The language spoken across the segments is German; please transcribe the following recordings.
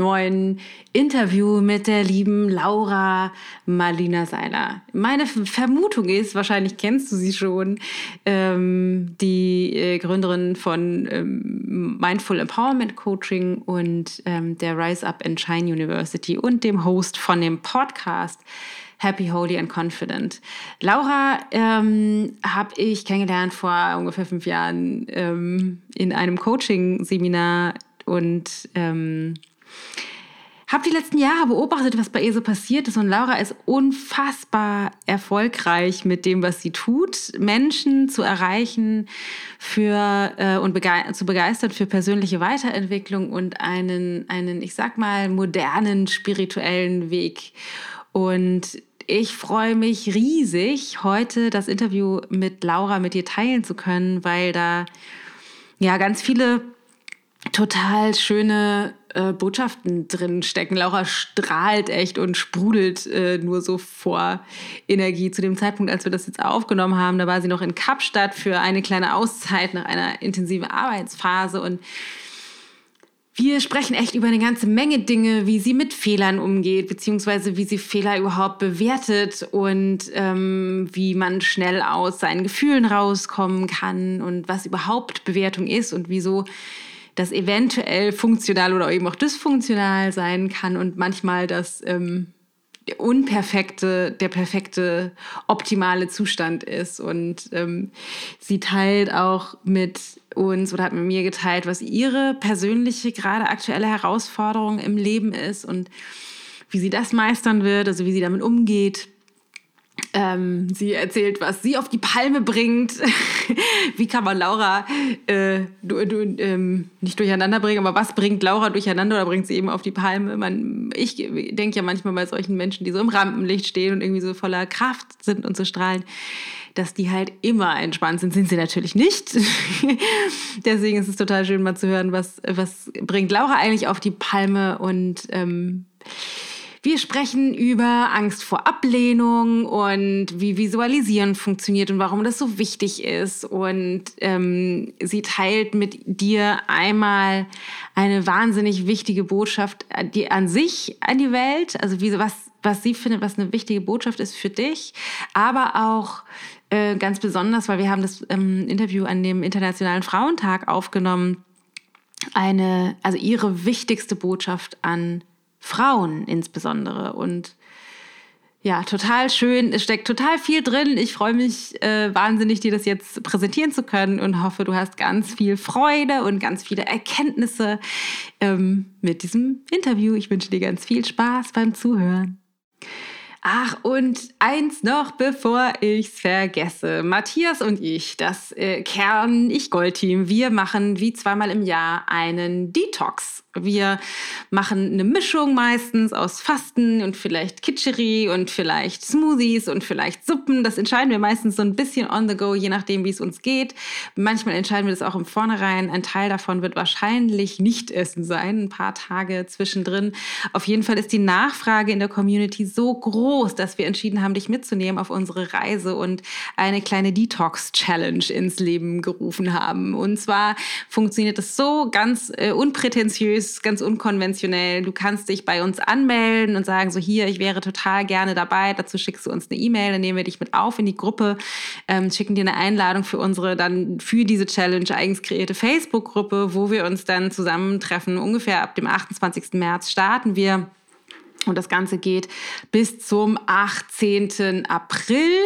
neuen Interview mit der lieben Laura Marlina Seiler. Meine Vermutung ist, wahrscheinlich kennst du sie schon, ähm, die äh, Gründerin von ähm, Mindful Empowerment Coaching und ähm, der Rise Up and Shine University und dem Host von dem Podcast Happy, Holy and Confident. Laura ähm, habe ich kennengelernt vor ungefähr fünf Jahren ähm, in einem Coaching-Seminar und ähm, habe die letzten Jahre beobachtet, was bei ihr so passiert ist. Und Laura ist unfassbar erfolgreich mit dem, was sie tut, Menschen zu erreichen für äh, und bege zu begeistern für persönliche Weiterentwicklung und einen, einen, ich sag mal, modernen spirituellen Weg. Und ich freue mich riesig, heute das Interview mit Laura mit dir teilen zu können, weil da ja ganz viele total schöne äh, Botschaften drin stecken. Laura strahlt echt und sprudelt äh, nur so vor Energie. Zu dem Zeitpunkt, als wir das jetzt aufgenommen haben, da war sie noch in Kapstadt für eine kleine Auszeit nach einer intensiven Arbeitsphase und wir sprechen echt über eine ganze Menge Dinge, wie sie mit Fehlern umgeht, beziehungsweise wie sie Fehler überhaupt bewertet und ähm, wie man schnell aus seinen Gefühlen rauskommen kann und was überhaupt Bewertung ist und wieso das eventuell funktional oder eben auch dysfunktional sein kann und manchmal das ähm, unperfekte, der perfekte, optimale Zustand ist. Und ähm, sie teilt auch mit uns oder hat mit mir geteilt, was ihre persönliche, gerade aktuelle Herausforderung im Leben ist und wie sie das meistern wird, also wie sie damit umgeht ähm, sie erzählt, was sie auf die Palme bringt. Wie kann man Laura äh, du, du, ähm, nicht durcheinander bringen, aber was bringt Laura durcheinander oder bringt sie eben auf die Palme? Man, ich denke ja manchmal bei solchen Menschen, die so im Rampenlicht stehen und irgendwie so voller Kraft sind und so strahlen, dass die halt immer entspannt sind. Sind sie natürlich nicht. Deswegen ist es total schön, mal zu hören, was, was bringt Laura eigentlich auf die Palme und ähm, wir sprechen über Angst vor Ablehnung und wie Visualisieren funktioniert und warum das so wichtig ist. Und ähm, sie teilt mit dir einmal eine wahnsinnig wichtige Botschaft, die an sich an die Welt, also wie, was, was sie findet, was eine wichtige Botschaft ist für dich, aber auch äh, ganz besonders, weil wir haben das ähm, Interview an dem Internationalen Frauentag aufgenommen, eine, also ihre wichtigste Botschaft an Frauen insbesondere. Und ja, total schön. Es steckt total viel drin. Ich freue mich äh, wahnsinnig, dir das jetzt präsentieren zu können und hoffe, du hast ganz viel Freude und ganz viele Erkenntnisse ähm, mit diesem Interview. Ich wünsche dir ganz viel Spaß beim Zuhören. Ach, und eins noch, bevor ich's vergesse. Matthias und ich, das äh, Kern-Ich-Gold-Team, wir machen wie zweimal im Jahr einen Detox. Wir machen eine Mischung meistens aus Fasten und vielleicht Kitscheri und vielleicht Smoothies und vielleicht Suppen. Das entscheiden wir meistens so ein bisschen on the go, je nachdem, wie es uns geht. Manchmal entscheiden wir das auch im Vornherein. Ein Teil davon wird wahrscheinlich nicht essen sein, ein paar Tage zwischendrin. Auf jeden Fall ist die Nachfrage in der Community so groß, dass wir entschieden haben, dich mitzunehmen auf unsere Reise und eine kleine Detox-Challenge ins Leben gerufen haben. Und zwar funktioniert es so ganz äh, unprätentiös ist ganz unkonventionell. Du kannst dich bei uns anmelden und sagen, so hier, ich wäre total gerne dabei. Dazu schickst du uns eine E-Mail, dann nehmen wir dich mit auf in die Gruppe, ähm, schicken dir eine Einladung für unsere dann für diese Challenge eigens kreierte Facebook-Gruppe, wo wir uns dann zusammentreffen. Ungefähr ab dem 28. März starten wir. Und das Ganze geht bis zum 18. April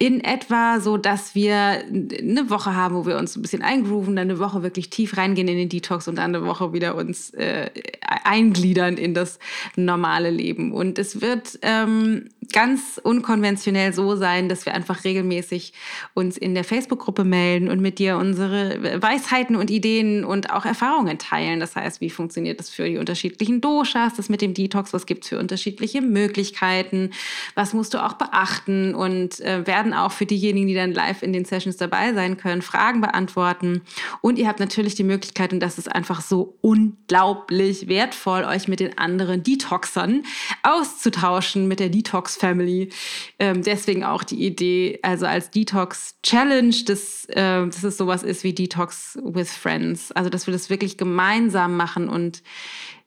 in etwa, so dass wir eine Woche haben, wo wir uns ein bisschen eingrooven, dann eine Woche wirklich tief reingehen in den Detox und dann eine Woche wieder uns äh, eingliedern in das normale Leben. Und es wird ähm, ganz unkonventionell so sein, dass wir einfach regelmäßig uns in der Facebook-Gruppe melden und mit dir unsere Weisheiten und Ideen und auch Erfahrungen teilen. Das heißt, wie funktioniert das für die unterschiedlichen Doshas, das mit dem Detox, was gibt es für unterschiedliche Möglichkeiten, was musst du auch beachten und äh, werden auch für diejenigen, die dann live in den Sessions dabei sein können, Fragen beantworten. Und ihr habt natürlich die Möglichkeit, und das ist einfach so unglaublich wertvoll, euch mit den anderen Detoxern auszutauschen, mit der Detox Family. Ähm, deswegen auch die Idee, also als Detox Challenge, dass, äh, dass es sowas ist wie Detox with Friends. Also, dass wir das wirklich gemeinsam machen und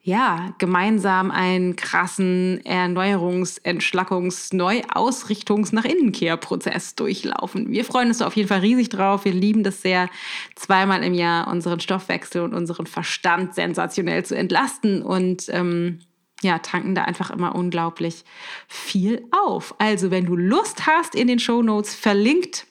ja, gemeinsam einen krassen Erneuerungs-, Entschlackungs-, Neuausrichtungs-, nach Innenkehrprozess durchlaufen. Wir freuen uns auf jeden Fall riesig drauf. Wir lieben das sehr, zweimal im Jahr unseren Stoffwechsel und unseren Verstand sensationell zu entlasten und ähm, ja, tanken da einfach immer unglaublich viel auf. Also, wenn du Lust hast, in den Show Notes verlinkt,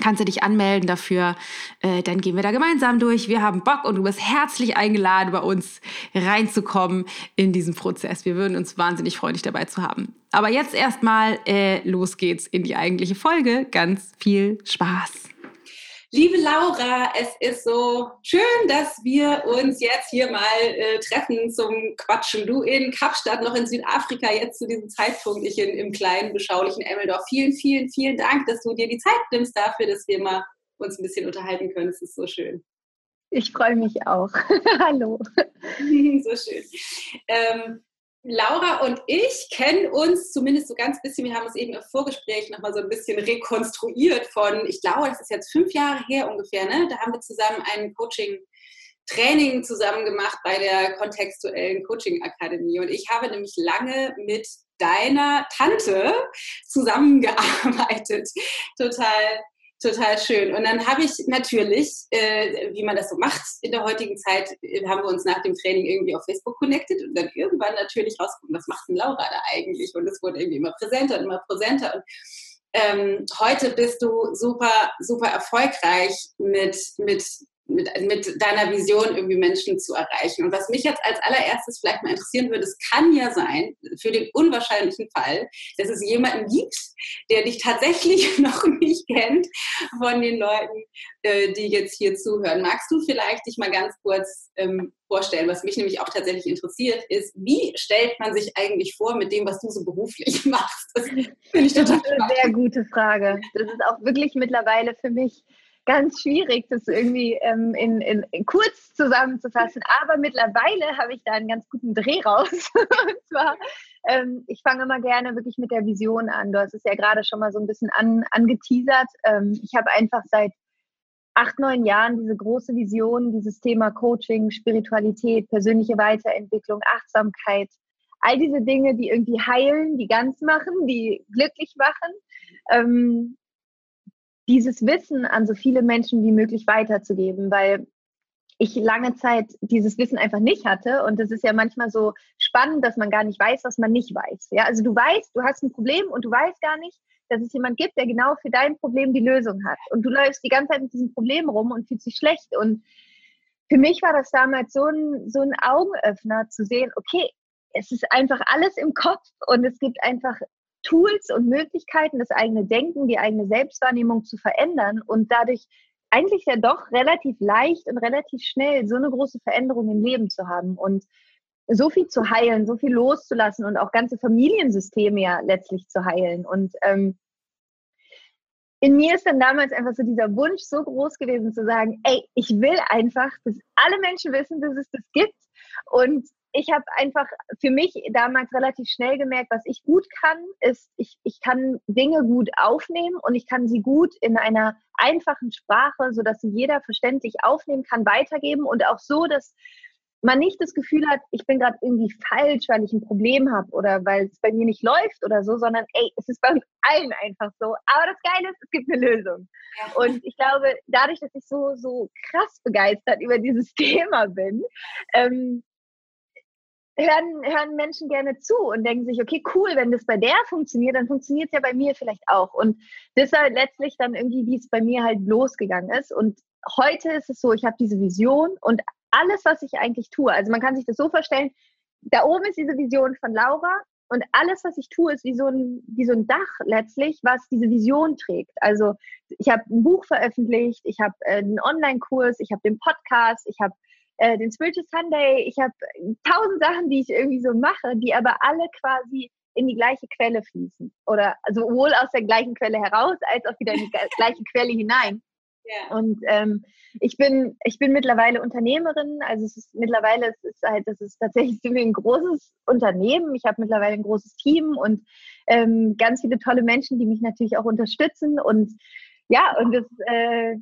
kannst du dich anmelden dafür. Äh, dann gehen wir da gemeinsam durch. Wir haben Bock und du bist herzlich eingeladen, bei uns reinzukommen in diesen Prozess. Wir würden uns wahnsinnig freuen, dich dabei zu haben. Aber jetzt erstmal, äh, los geht's in die eigentliche Folge. Ganz viel Spaß. Liebe Laura, es ist so schön, dass wir uns jetzt hier mal äh, treffen zum Quatschen. Du in Kapstadt, noch in Südafrika, jetzt zu diesem Zeitpunkt, ich in, im kleinen, beschaulichen Emmeldorf. Vielen, vielen, vielen Dank, dass du dir die Zeit nimmst dafür, dass wir mal uns ein bisschen unterhalten können. Es ist so schön. Ich freue mich auch. Hallo. so schön. Ähm, Laura und ich kennen uns zumindest so ganz bisschen, wir haben uns eben im Vorgespräch nochmal so ein bisschen rekonstruiert von, ich glaube, das ist jetzt fünf Jahre her ungefähr, ne? da haben wir zusammen ein Coaching Training zusammen gemacht bei der kontextuellen Coaching Akademie. Und ich habe nämlich lange mit deiner Tante zusammengearbeitet. Total total schön. Und dann habe ich natürlich, äh, wie man das so macht in der heutigen Zeit, äh, haben wir uns nach dem Training irgendwie auf Facebook connected und dann irgendwann natürlich rausgefunden, was macht denn Laura da eigentlich? Und es wurde irgendwie immer präsenter und immer präsenter. Und ähm, heute bist du super, super erfolgreich mit, mit mit, mit deiner Vision irgendwie Menschen zu erreichen. Und was mich jetzt als allererstes vielleicht mal interessieren würde, es kann ja sein, für den unwahrscheinlichen Fall, dass es jemanden gibt, der dich tatsächlich noch nicht kennt von den Leuten, äh, die jetzt hier zuhören. Magst du vielleicht dich mal ganz kurz ähm, vorstellen? Was mich nämlich auch tatsächlich interessiert, ist, wie stellt man sich eigentlich vor mit dem, was du so beruflich machst? Das finde ich total das ist eine sehr gute Frage. Das ist auch wirklich mittlerweile für mich ganz schwierig, das irgendwie ähm, in, in, in, kurz zusammenzufassen. Aber mittlerweile habe ich da einen ganz guten Dreh raus. und zwar, ähm, ich fange immer gerne wirklich mit der Vision an. Du hast es ja gerade schon mal so ein bisschen an, angeteasert. Ähm, ich habe einfach seit acht, neun Jahren diese große Vision, dieses Thema Coaching, Spiritualität, persönliche Weiterentwicklung, Achtsamkeit, all diese Dinge, die irgendwie heilen, die ganz machen, die glücklich machen. Ähm, dieses Wissen an so viele Menschen wie möglich weiterzugeben, weil ich lange Zeit dieses Wissen einfach nicht hatte. Und es ist ja manchmal so spannend, dass man gar nicht weiß, was man nicht weiß. Ja, also du weißt, du hast ein Problem und du weißt gar nicht, dass es jemand gibt, der genau für dein Problem die Lösung hat. Und du läufst die ganze Zeit mit diesem Problem rum und fühlst dich schlecht. Und für mich war das damals so ein, so ein Augenöffner zu sehen, okay, es ist einfach alles im Kopf und es gibt einfach Tools und Möglichkeiten, das eigene Denken, die eigene Selbstwahrnehmung zu verändern und dadurch eigentlich ja doch relativ leicht und relativ schnell so eine große Veränderung im Leben zu haben und so viel zu heilen, so viel loszulassen und auch ganze Familiensysteme ja letztlich zu heilen. Und ähm, in mir ist dann damals einfach so dieser Wunsch so groß gewesen zu sagen, ey, ich will einfach, dass alle Menschen wissen, dass es das gibt und ich habe einfach für mich damals relativ schnell gemerkt, was ich gut kann, ist, ich, ich kann Dinge gut aufnehmen und ich kann sie gut in einer einfachen Sprache, sodass sie jeder verständlich aufnehmen kann, weitergeben und auch so, dass man nicht das Gefühl hat, ich bin gerade irgendwie falsch, weil ich ein Problem habe oder weil es bei mir nicht läuft oder so, sondern ey, es ist bei uns allen einfach so. Aber das Geile ist, es gibt eine Lösung. Ja. Und ich glaube, dadurch, dass ich so, so krass begeistert über dieses Thema bin, ähm, hören, hören Menschen gerne zu und denken sich, okay, cool, wenn das bei der funktioniert, dann funktioniert es ja bei mir vielleicht auch. Und das halt letztlich dann irgendwie, wie es bei mir halt losgegangen ist. Und heute ist es so, ich habe diese Vision und alles, was ich eigentlich tue, also man kann sich das so vorstellen, da oben ist diese Vision von Laura und alles, was ich tue, ist wie so ein, wie so ein Dach letztlich, was diese Vision trägt. Also ich habe ein Buch veröffentlicht, ich habe äh, einen Online-Kurs, ich habe den Podcast, ich habe äh, den Spiritual Sunday, ich habe tausend Sachen, die ich irgendwie so mache, die aber alle quasi in die gleiche Quelle fließen. Oder sowohl aus der gleichen Quelle heraus, als auch wieder in die gleiche Quelle hinein. Ja. Und ähm, ich bin, ich bin mittlerweile Unternehmerin, also es ist mittlerweile, es ist halt, das ist tatsächlich ein großes Unternehmen. Ich habe mittlerweile ein großes Team und ähm, ganz viele tolle Menschen, die mich natürlich auch unterstützen. Und ja, und das, äh,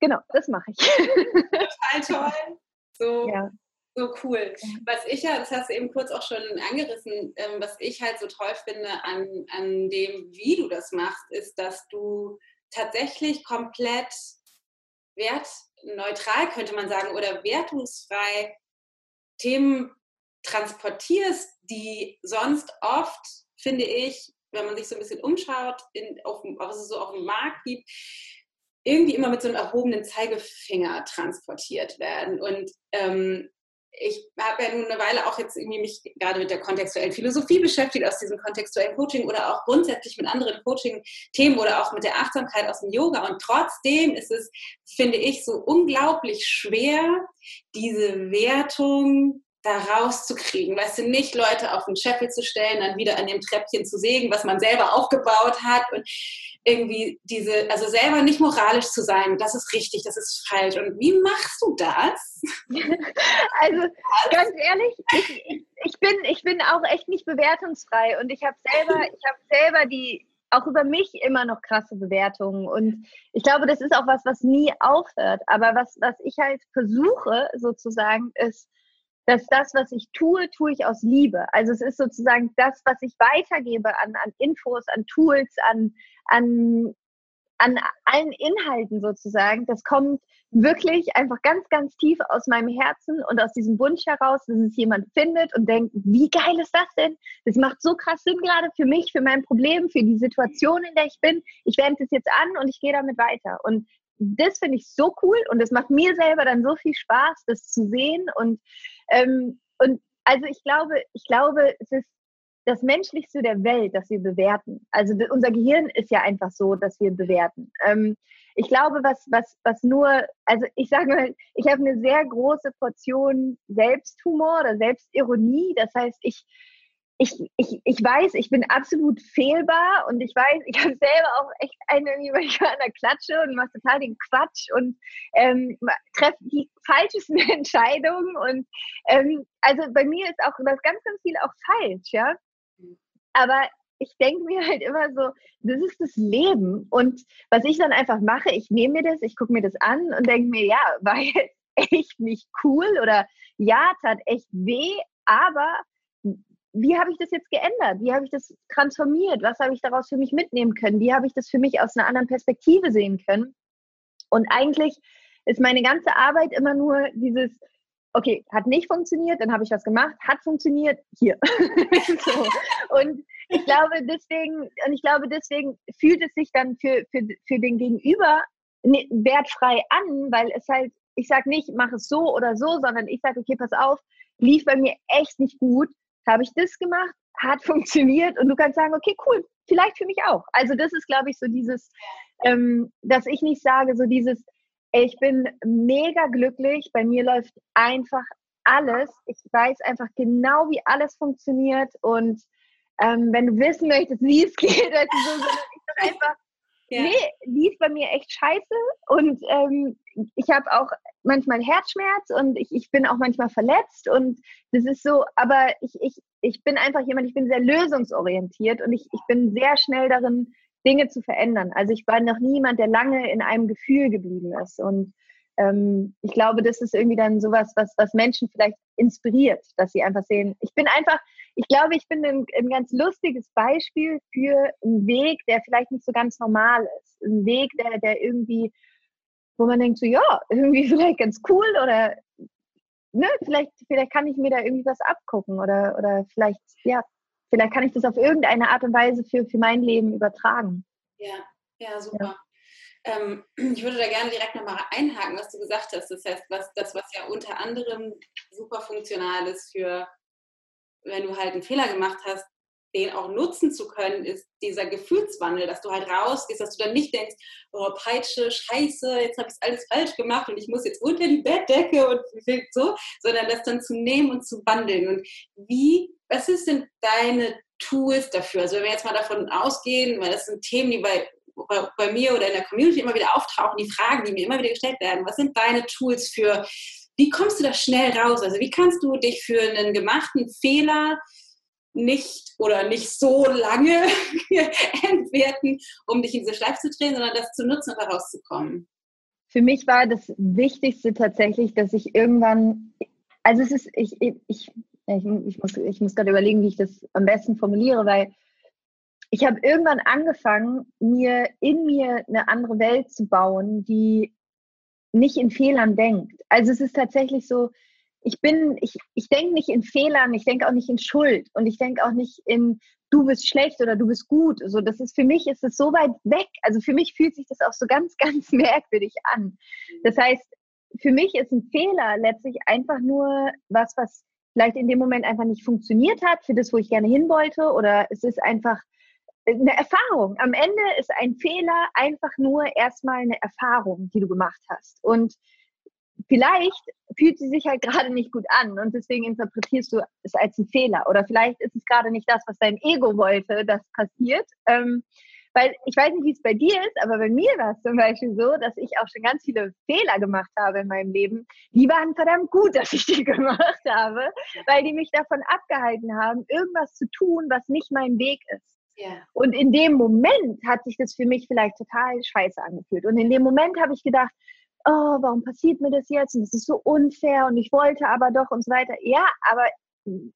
genau, das mache ich. Total toll. So, ja. so cool. Was ich ja, das hast du eben kurz auch schon angerissen, ähm, was ich halt so toll finde an, an dem, wie du das machst, ist, dass du tatsächlich komplett wertneutral, könnte man sagen, oder wertungsfrei Themen transportierst, die sonst oft, finde ich, wenn man sich so ein bisschen umschaut, in, auf, was es so auf dem Markt gibt, irgendwie immer mit so einem erhobenen Zeigefinger transportiert werden. Und ähm, ich habe ja nun eine Weile auch jetzt irgendwie mich gerade mit der kontextuellen Philosophie beschäftigt, aus diesem kontextuellen Coaching oder auch grundsätzlich mit anderen Coaching-Themen oder auch mit der Achtsamkeit aus dem Yoga. Und trotzdem ist es, finde ich, so unglaublich schwer, diese Wertung da rauszukriegen. Weißt du, nicht Leute auf den Scheffel zu stellen, dann wieder an dem Treppchen zu sägen, was man selber aufgebaut hat und irgendwie diese, also selber nicht moralisch zu sein, das ist richtig, das ist falsch. Und wie machst du das? Also ganz ehrlich, ich, ich, bin, ich bin auch echt nicht bewertungsfrei und ich habe selber, ich selber die auch über mich immer noch krasse Bewertungen. Und ich glaube, das ist auch was, was nie aufhört. Aber was, was ich halt versuche sozusagen, ist, dass das, was ich tue, tue ich aus Liebe. Also es ist sozusagen das, was ich weitergebe an, an Infos, an Tools, an, an, an allen Inhalten sozusagen. Das kommt wirklich einfach ganz, ganz tief aus meinem Herzen und aus diesem Wunsch heraus, dass es jemand findet und denkt, wie geil ist das denn? Das macht so krass Sinn gerade für mich, für mein Problem, für die Situation, in der ich bin. Ich wende es jetzt an und ich gehe damit weiter. Und das finde ich so cool und es macht mir selber dann so viel Spaß, das zu sehen. Und, ähm, und also ich glaube, ich glaube, es ist das Menschlichste der Welt, dass wir bewerten. Also unser Gehirn ist ja einfach so, dass wir bewerten. Ähm, ich glaube, was, was, was nur, also ich sage mal, ich habe eine sehr große Portion Selbsthumor oder Selbstironie. Das heißt, ich, ich, ich, ich weiß, ich bin absolut fehlbar und ich weiß, ich habe selber auch echt eine manchmal an der Klatsche und mache total den Quatsch und ähm, treffe die falschesten Entscheidungen und ähm, also bei mir ist auch das ganz, ganz viel auch falsch, ja. Aber ich denke mir halt immer so, das ist das Leben und was ich dann einfach mache, ich nehme mir das, ich gucke mir das an und denke mir, ja, war jetzt echt nicht cool oder ja, tat echt weh, aber wie habe ich das jetzt geändert? Wie habe ich das transformiert? Was habe ich daraus für mich mitnehmen können? Wie habe ich das für mich aus einer anderen Perspektive sehen können? Und eigentlich ist meine ganze Arbeit immer nur dieses, okay, hat nicht funktioniert, dann habe ich was gemacht, hat funktioniert, hier. so. Und ich glaube deswegen, und ich glaube deswegen fühlt es sich dann für, für, für den Gegenüber wertfrei an, weil es halt, ich sage nicht, mach es so oder so, sondern ich sage, okay, pass auf, lief bei mir echt nicht gut habe ich das gemacht, hat funktioniert und du kannst sagen, okay, cool, vielleicht für mich auch. Also das ist, glaube ich, so dieses, ähm, dass ich nicht sage, so dieses, ey, ich bin mega glücklich, bei mir läuft einfach alles. Ich weiß einfach genau, wie alles funktioniert und ähm, wenn du wissen möchtest, wie es geht, also so, so, ich einfach, ja. nee, lief bei mir echt scheiße und ähm, ich habe auch manchmal Herzschmerz und ich, ich bin auch manchmal verletzt und das ist so, aber ich, ich, ich bin einfach jemand, ich bin sehr lösungsorientiert und ich, ich bin sehr schnell darin, Dinge zu verändern. Also ich war noch niemand, der lange in einem Gefühl geblieben ist und ähm, ich glaube, das ist irgendwie dann sowas, was, was Menschen vielleicht inspiriert, dass sie einfach sehen, ich bin einfach, ich glaube, ich bin ein, ein ganz lustiges Beispiel für einen Weg, der vielleicht nicht so ganz normal ist. Ein Weg, der, der irgendwie wo man denkt so, ja, irgendwie vielleicht ganz cool oder ne, vielleicht, vielleicht kann ich mir da irgendwie was abgucken oder, oder vielleicht, ja, vielleicht kann ich das auf irgendeine Art und Weise für, für mein Leben übertragen. Ja, ja, super. Ja. Ähm, ich würde da gerne direkt nochmal einhaken, was du gesagt hast. Das heißt, was, das, was ja unter anderem super funktional ist für, wenn du halt einen Fehler gemacht hast, den auch nutzen zu können, ist dieser Gefühlswandel, dass du halt rausgehst, dass du dann nicht denkst, oh Peitsche, scheiße, jetzt habe ich alles falsch gemacht und ich muss jetzt unter die Bettdecke und so, sondern das dann zu nehmen und zu wandeln. Und wie, was ist denn deine Tools dafür? Also wenn wir jetzt mal davon ausgehen, weil das sind Themen, die bei, bei, bei mir oder in der Community immer wieder auftauchen, die Fragen, die mir immer wieder gestellt werden, was sind deine Tools für, wie kommst du da schnell raus? Also wie kannst du dich für einen gemachten Fehler nicht oder nicht so lange entwerten, um dich in diese Schleife zu drehen, sondern das zu nutzen und da rauszukommen? Für mich war das Wichtigste tatsächlich, dass ich irgendwann, also es ist, ich, ich, ich, ich muss, ich muss gerade überlegen, wie ich das am besten formuliere, weil ich habe irgendwann angefangen, mir in mir eine andere Welt zu bauen, die nicht in Fehlern denkt. Also es ist tatsächlich so, ich bin, ich, ich denke nicht in Fehlern, ich denke auch nicht in Schuld und ich denke auch nicht in du bist schlecht oder du bist gut. So, das ist für mich ist es so weit weg. Also für mich fühlt sich das auch so ganz, ganz merkwürdig an. Das heißt, für mich ist ein Fehler letztlich einfach nur was, was vielleicht in dem Moment einfach nicht funktioniert hat, für das, wo ich gerne hin wollte, oder es ist einfach eine Erfahrung. Am Ende ist ein Fehler einfach nur erstmal eine Erfahrung, die du gemacht hast. Und vielleicht fühlt sie sich halt gerade nicht gut an und deswegen interpretierst du es als einen Fehler. Oder vielleicht ist es gerade nicht das, was dein Ego wollte, das passiert. Ähm, weil ich weiß nicht, wie es bei dir ist, aber bei mir war es zum Beispiel so, dass ich auch schon ganz viele Fehler gemacht habe in meinem Leben. Die waren verdammt gut, dass ich die gemacht habe, weil die mich davon abgehalten haben, irgendwas zu tun, was nicht mein Weg ist. Yeah. Und in dem Moment hat sich das für mich vielleicht total scheiße angefühlt. Und in dem Moment habe ich gedacht, oh, warum passiert mir das jetzt? Und das ist so unfair und ich wollte aber doch und so weiter. Ja, aber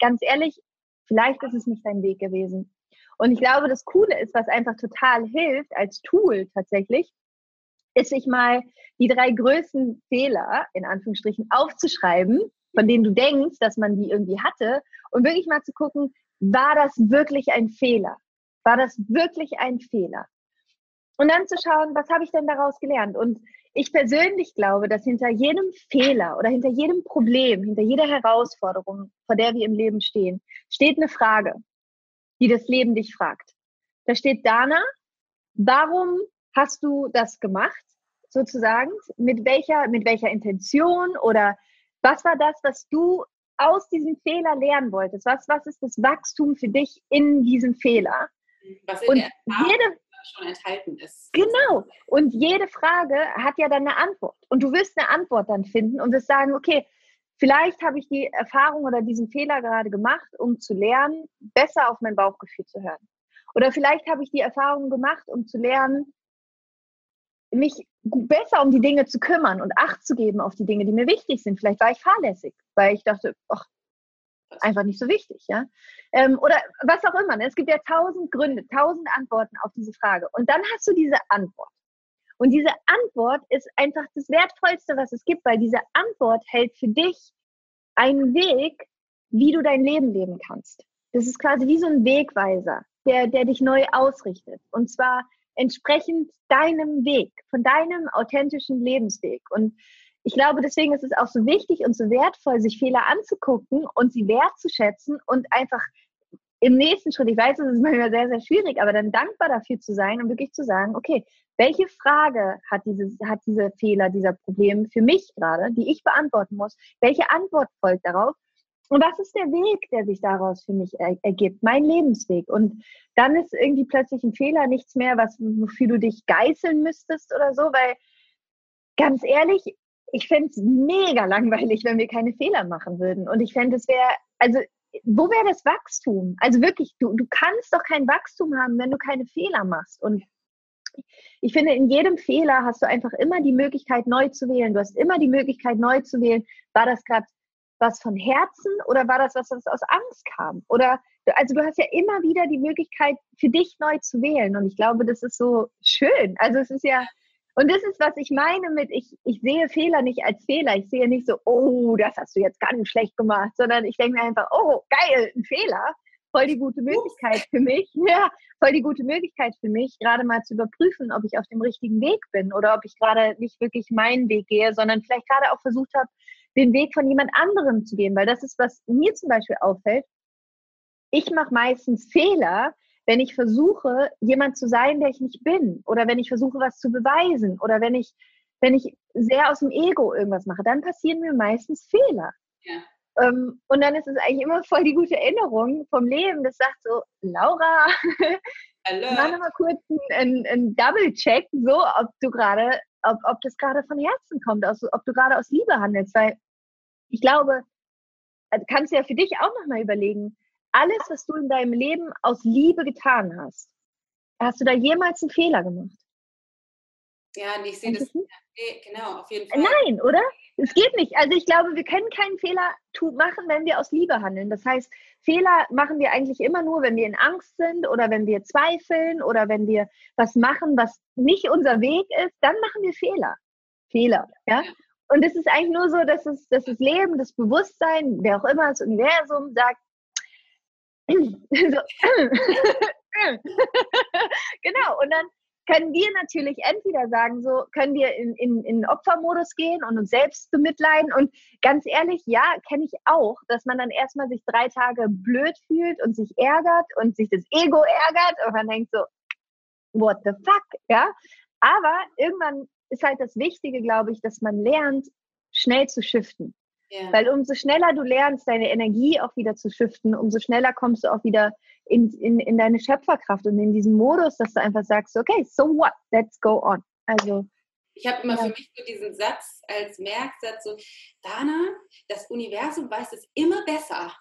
ganz ehrlich, vielleicht ist es nicht dein Weg gewesen. Und ich glaube, das Coole ist, was einfach total hilft als Tool tatsächlich, ist sich mal die drei größten Fehler in Anführungsstrichen aufzuschreiben, von denen du denkst, dass man die irgendwie hatte und wirklich mal zu gucken, war das wirklich ein Fehler? War das wirklich ein Fehler? Und dann zu schauen, was habe ich denn daraus gelernt? Und ich persönlich glaube, dass hinter jedem Fehler oder hinter jedem Problem, hinter jeder Herausforderung, vor der wir im Leben stehen, steht eine Frage, die das Leben dich fragt. Da steht Dana, warum hast du das gemacht, sozusagen? Mit welcher, mit welcher Intention oder was war das, was du aus diesem Fehler lernen wolltest? Was, was ist das Wachstum für dich in diesem Fehler? Was in Und jede, schon enthalten ist. Genau. Und jede Frage hat ja dann eine Antwort. Und du wirst eine Antwort dann finden und wirst sagen, okay, vielleicht habe ich die Erfahrung oder diesen Fehler gerade gemacht, um zu lernen, besser auf mein Bauchgefühl zu hören. Oder vielleicht habe ich die Erfahrung gemacht, um zu lernen, mich besser um die Dinge zu kümmern und Acht zu geben auf die Dinge, die mir wichtig sind. Vielleicht war ich fahrlässig, weil ich dachte, ach, einfach nicht so wichtig, ja. Ähm, oder was auch immer. Ne? Es gibt ja tausend Gründe, tausend Antworten auf diese Frage. Und dann hast du diese Antwort. Und diese Antwort ist einfach das Wertvollste, was es gibt, weil diese Antwort hält für dich einen Weg, wie du dein Leben leben kannst. Das ist quasi wie so ein Wegweiser, der, der dich neu ausrichtet. Und zwar entsprechend deinem Weg, von deinem authentischen Lebensweg. Und ich glaube, deswegen ist es auch so wichtig und so wertvoll, sich Fehler anzugucken und sie wertzuschätzen und einfach im nächsten Schritt, ich weiß, es ist manchmal sehr, sehr schwierig, aber dann dankbar dafür zu sein und wirklich zu sagen, okay, welche Frage hat, dieses, hat dieser Fehler, dieser Problem für mich gerade, die ich beantworten muss? Welche Antwort folgt darauf? Und was ist der Weg, der sich daraus für mich er, ergibt? Mein Lebensweg. Und dann ist irgendwie plötzlich ein Fehler nichts mehr, was, wofür du dich geißeln müsstest oder so, weil ganz ehrlich, ich fände es mega langweilig, wenn wir keine Fehler machen würden. Und ich fände, es wäre, also wo wäre das Wachstum? Also wirklich, du, du kannst doch kein Wachstum haben, wenn du keine Fehler machst. Und ich finde, in jedem Fehler hast du einfach immer die Möglichkeit, neu zu wählen. Du hast immer die Möglichkeit, neu zu wählen. War das gerade was von Herzen oder war das was, was aus Angst kam? Oder also du hast ja immer wieder die Möglichkeit, für dich neu zu wählen. Und ich glaube, das ist so schön. Also es ist ja, und das ist, was ich meine mit, ich, ich sehe Fehler nicht als Fehler. Ich sehe nicht so, oh, das hast du jetzt ganz schlecht gemacht, sondern ich denke mir einfach, oh, geil, ein Fehler. voll die gute Möglichkeit für mich, ja, voll die gute Möglichkeit für mich, gerade mal zu überprüfen, ob ich auf dem richtigen Weg bin oder ob ich gerade nicht wirklich meinen Weg gehe, sondern vielleicht gerade auch versucht habe, den Weg von jemand anderem zu gehen, weil das ist, was mir zum Beispiel auffällt. Ich mache meistens Fehler, wenn ich versuche, jemand zu sein, der ich nicht bin, oder wenn ich versuche, was zu beweisen, oder wenn ich, wenn ich sehr aus dem Ego irgendwas mache, dann passieren mir meistens Fehler. Ja. Ähm, und dann ist es eigentlich immer voll die gute Erinnerung vom Leben, das sagt so, Laura, mach nochmal kurz einen, einen Double-Check, so, ob du gerade, ob, ob das gerade von Herzen kommt, aus, ob du gerade aus Liebe handelst, weil ich glaube, also kannst du ja für dich auch nochmal überlegen, alles, was du in deinem Leben aus Liebe getan hast, hast du da jemals einen Fehler gemacht? Ja, ich sehe das. Nee, genau, auf jeden Fall. Nein, oder? Es geht nicht. Also ich glaube, wir können keinen Fehler machen, wenn wir aus Liebe handeln. Das heißt, Fehler machen wir eigentlich immer nur, wenn wir in Angst sind oder wenn wir zweifeln oder wenn wir was machen, was nicht unser Weg ist, dann machen wir Fehler. Fehler, ja. Und es ist eigentlich nur so, dass es, dass das Leben, das Bewusstsein, wer auch immer, das Universum sagt, so, genau, und dann können wir natürlich entweder sagen, so können wir in, in, in Opfermodus gehen und uns selbst bemitleiden. Und ganz ehrlich, ja, kenne ich auch, dass man dann erstmal sich drei Tage blöd fühlt und sich ärgert und sich das Ego ärgert und man denkt so, what the fuck, ja. Aber irgendwann ist halt das Wichtige, glaube ich, dass man lernt, schnell zu shiften. Yeah. Weil umso schneller du lernst, deine Energie auch wieder zu shiften, umso schneller kommst du auch wieder in, in, in deine Schöpferkraft und in diesen Modus, dass du einfach sagst, okay, so what, let's go on. Also ich habe immer ja. für mich so diesen Satz als Merksatz, so, Dana, das Universum weiß es immer besser.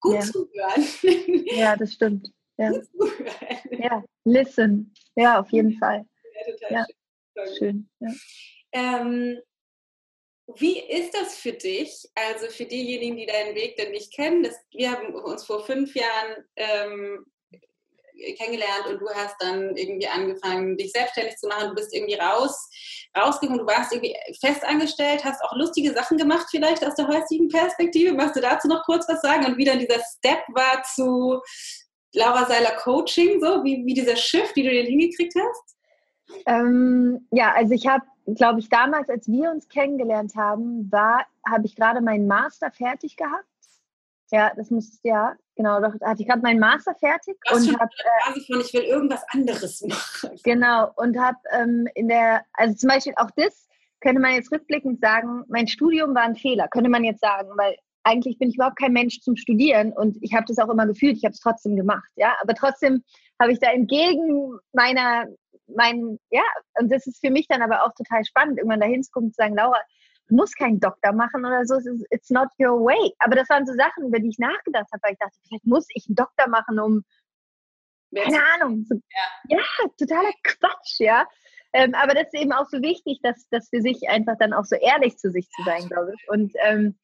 Gut ja. zuhören. Ja, das stimmt. Ja. Gut zuhören. Ja, listen. Ja, auf jeden Fall. Ja, total ja. schön. schön. Ja. Ähm, wie ist das für dich, also für diejenigen, die deinen Weg denn nicht kennen? Das, wir haben uns vor fünf Jahren ähm, kennengelernt und du hast dann irgendwie angefangen, dich selbstständig zu machen. Du bist irgendwie raus, rausgekommen, du warst irgendwie festangestellt, hast auch lustige Sachen gemacht, vielleicht aus der heutigen Perspektive. Magst du dazu noch kurz was sagen? Und wie dann dieser Step war zu Laura Seiler Coaching, so wie, wie dieser Shift, wie du den hingekriegt hast? Ähm, ja, also ich habe glaube ich, damals, als wir uns kennengelernt haben, war, habe ich gerade meinen Master fertig gehabt. Ja, das muss, ja, genau, doch hatte ich gerade meinen Master fertig Was und habe äh, von, ich will irgendwas anderes machen. Genau, und habe ähm, in der, also zum Beispiel auch das könnte man jetzt rückblickend sagen, mein Studium war ein Fehler, könnte man jetzt sagen, weil eigentlich bin ich überhaupt kein Mensch zum Studieren und ich habe das auch immer gefühlt, ich habe es trotzdem gemacht, ja, aber trotzdem habe ich da entgegen meiner mein, ja, und das ist für mich dann aber auch total spannend, irgendwann dahin zu gucken und zu sagen, Laura, du musst keinen Doktor machen oder so, it's not your way. Aber das waren so Sachen, über die ich nachgedacht habe, weil ich dachte, vielleicht muss ich einen Doktor machen, um, keine Ahnung, so, ja. ja. totaler Quatsch, ja. Ähm, aber das ist eben auch so wichtig, dass, dass für sich einfach dann auch so ehrlich zu sich zu sein, glaube ich. Und ähm,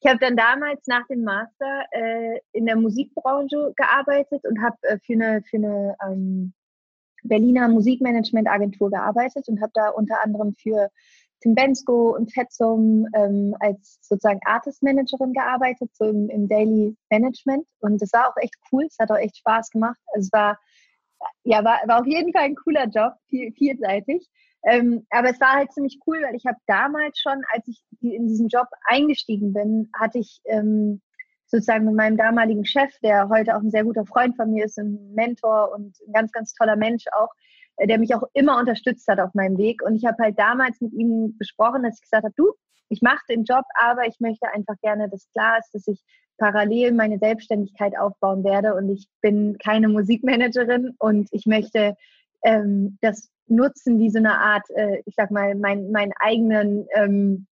ich habe dann damals nach dem Master äh, in der Musikbranche gearbeitet und habe äh, für eine, für eine ähm, Berliner Musikmanagementagentur gearbeitet und habe da unter anderem für Tim Bensko und Fetzum ähm, als sozusagen Artist Managerin gearbeitet, so im, im, Daily Management. Und das war auch echt cool, es hat auch echt Spaß gemacht. Also es war, ja, war, war auf jeden Fall ein cooler Job, viel, vielseitig. Ähm, aber es war halt ziemlich cool, weil ich habe damals schon, als ich in diesen Job eingestiegen bin, hatte ich ähm, sozusagen mit meinem damaligen Chef, der heute auch ein sehr guter Freund von mir ist, ein Mentor und ein ganz, ganz toller Mensch auch, äh, der mich auch immer unterstützt hat auf meinem Weg. Und ich habe halt damals mit ihm besprochen, dass ich gesagt habe, du, ich mache den Job, aber ich möchte einfach gerne, dass klar ist, dass ich parallel meine Selbstständigkeit aufbauen werde und ich bin keine Musikmanagerin und ich möchte ähm, das nutzen wie so eine Art, äh, ich sag mal, mein, meinen eigenen ähm,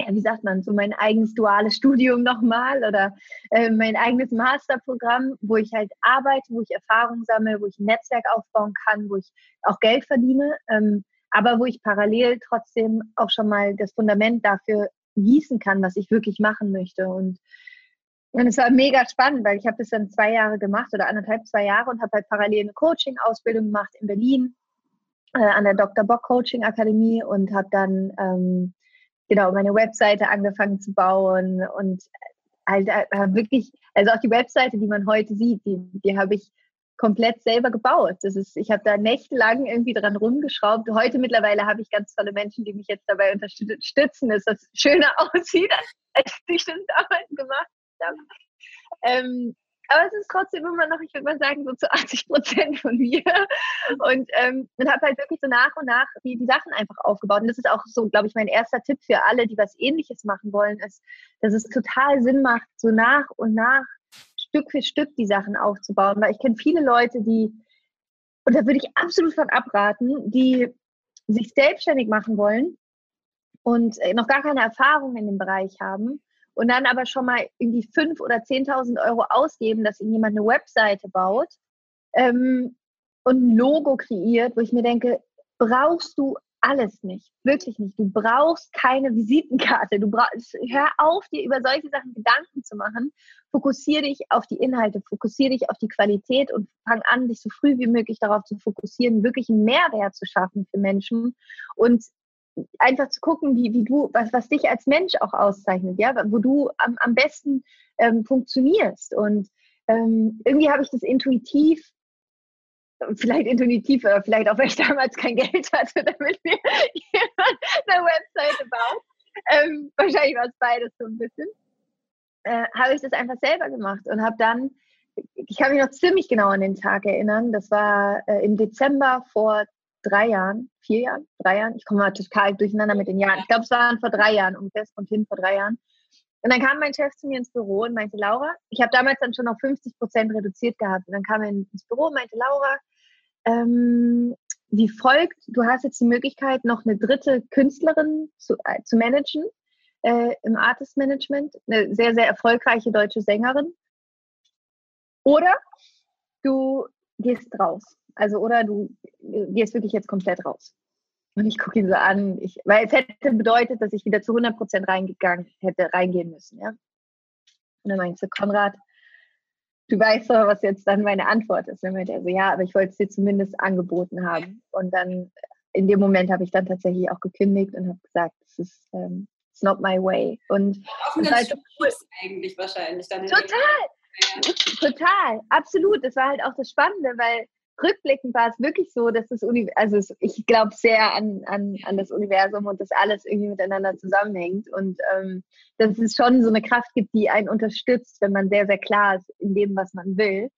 ja, wie sagt man, so mein eigenes duales Studium nochmal oder äh, mein eigenes Masterprogramm, wo ich halt arbeite, wo ich Erfahrung sammle, wo ich ein Netzwerk aufbauen kann, wo ich auch Geld verdiene, ähm, aber wo ich parallel trotzdem auch schon mal das Fundament dafür gießen kann, was ich wirklich machen möchte. Und und es war mega spannend, weil ich habe das dann zwei Jahre gemacht oder anderthalb, zwei Jahre und habe halt parallel eine Coaching-Ausbildung gemacht in Berlin äh, an der Dr. Bock Coaching Akademie und habe dann ähm, genau meine Webseite angefangen zu bauen und halt äh, wirklich, also auch die Webseite, die man heute sieht, die, die habe ich komplett selber gebaut. Das ist, ich habe da nächtelang irgendwie dran rumgeschraubt. Heute mittlerweile habe ich ganz tolle Menschen, die mich jetzt dabei unterstützen, dass das schöner aussieht, als ich das damals gemacht habe. Ähm, aber es ist trotzdem immer noch, ich würde mal sagen, so zu 80 Prozent von mir. Und, ähm, und habe halt wirklich so nach und nach die, die Sachen einfach aufgebaut. Und das ist auch so, glaube ich, mein erster Tipp für alle, die was Ähnliches machen wollen, ist, dass es total Sinn macht, so nach und nach Stück für Stück die Sachen aufzubauen. Weil ich kenne viele Leute, die, und da würde ich absolut von abraten, die sich selbstständig machen wollen und äh, noch gar keine Erfahrung in dem Bereich haben und dann aber schon mal irgendwie 5.000 oder 10.000 Euro ausgeben, dass ihnen jemand eine Webseite baut ähm, und ein Logo kreiert, wo ich mir denke, brauchst du alles nicht, wirklich nicht. Du brauchst keine Visitenkarte. Du brauchst, hör auf, dir über solche Sachen Gedanken zu machen. Fokussiere dich auf die Inhalte, fokussiere dich auf die Qualität und fang an, dich so früh wie möglich darauf zu fokussieren, wirklich einen Mehrwert zu schaffen für Menschen und einfach zu gucken, wie, wie du, was, was dich als Mensch auch auszeichnet, ja, wo du am, am besten ähm, funktionierst. Und ähm, irgendwie habe ich das intuitiv, vielleicht intuitiv, oder vielleicht auch, weil ich damals kein Geld hatte, damit mir jemand eine Webseite baut. Ähm, wahrscheinlich war es beides so ein bisschen. Äh, habe ich das einfach selber gemacht und habe dann, ich kann mich noch ziemlich genau an den Tag erinnern, das war äh, im Dezember vor drei Jahren, vier Jahren, drei Jahren. Ich komme mal total durcheinander mit den Jahren. Ich glaube, es waren vor drei Jahren, um das und hin vor drei Jahren. Und dann kam mein Chef zu mir ins Büro und meinte, Laura, ich habe damals dann schon auf 50 Prozent reduziert gehabt. Und dann kam er ins Büro und meinte, Laura, ähm, wie folgt, du hast jetzt die Möglichkeit, noch eine dritte Künstlerin zu, äh, zu managen äh, im Artist Management, eine sehr, sehr erfolgreiche deutsche Sängerin. Oder du gehst raus. Also, oder du gehst wirklich jetzt komplett raus. Und ich gucke ihn so an, ich, weil es hätte bedeutet, dass ich wieder zu 100 Prozent reingegangen hätte, reingehen müssen. Ja? Und dann meinte ich Konrad, du weißt doch, was jetzt dann meine Antwort ist. dann meinte er so, ja, aber ich wollte es dir zumindest angeboten haben. Und dann, in dem Moment habe ich dann tatsächlich auch gekündigt und habe gesagt, es ist, um, it's not my way. Und auch ein ganz halt cool. eigentlich wahrscheinlich. Dann total, total, absolut. Das war halt auch das Spannende, weil rückblickend war es wirklich so, dass das Universum, also ich glaube sehr an, an, an das Universum und dass alles irgendwie miteinander zusammenhängt und ähm, dass es schon so eine Kraft gibt, die einen unterstützt, wenn man sehr, sehr klar ist in dem, was man will.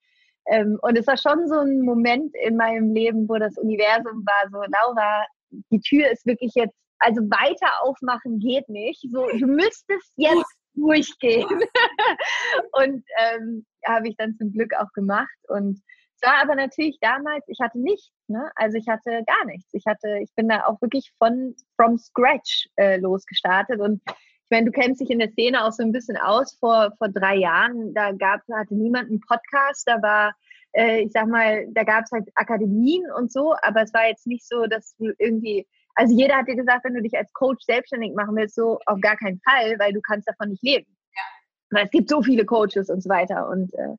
Ähm, und es war schon so ein Moment in meinem Leben, wo das Universum war so, Laura, die Tür ist wirklich jetzt, also weiter aufmachen geht nicht. So, du müsstest jetzt durchgehen. und ähm, habe ich dann zum Glück auch gemacht und es war aber natürlich damals, ich hatte nichts, ne? Also ich hatte gar nichts. Ich hatte, ich bin da auch wirklich von from scratch äh, losgestartet und ich meine, du kennst dich in der Szene auch so ein bisschen aus. Vor, vor drei Jahren, da gab, hatte niemand einen Podcast, da war, äh, ich sag mal, da gab es halt Akademien und so, aber es war jetzt nicht so, dass du irgendwie, also jeder hat dir gesagt, wenn du dich als Coach selbstständig machen willst, so auf gar keinen Fall, weil du kannst davon nicht leben. Ja. Weil es gibt so viele Coaches und so weiter und äh,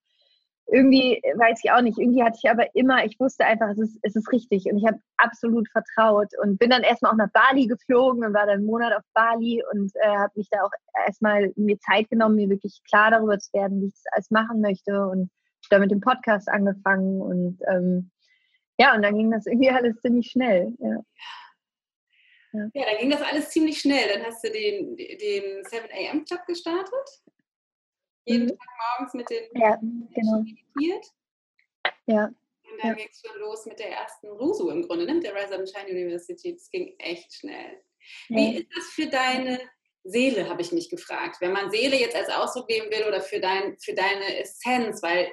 irgendwie weiß ich auch nicht, irgendwie hatte ich aber immer, ich wusste einfach, es ist, es ist richtig und ich habe absolut vertraut und bin dann erstmal auch nach Bali geflogen und war dann einen Monat auf Bali und äh, habe mich da auch erstmal mir Zeit genommen, mir wirklich klar darüber zu werden, wie ich das alles machen möchte und da mit dem Podcast angefangen und ähm, ja, und dann ging das irgendwie alles ziemlich schnell. Ja. Ja. ja, dann ging das alles ziemlich schnell. Dann hast du den, den 7 AM Club gestartet jeden mhm. Tag morgens mit den ja, genau. meditiert. Ja. Und dann ja. ging es schon los mit der ersten RUSU im Grunde, ne? mit der Rise Up Shine University. Das ging echt schnell. Ja. Wie ist das für deine Seele, habe ich mich gefragt. Wenn man Seele jetzt als Ausdruck nehmen will oder für, dein, für deine Essenz, weil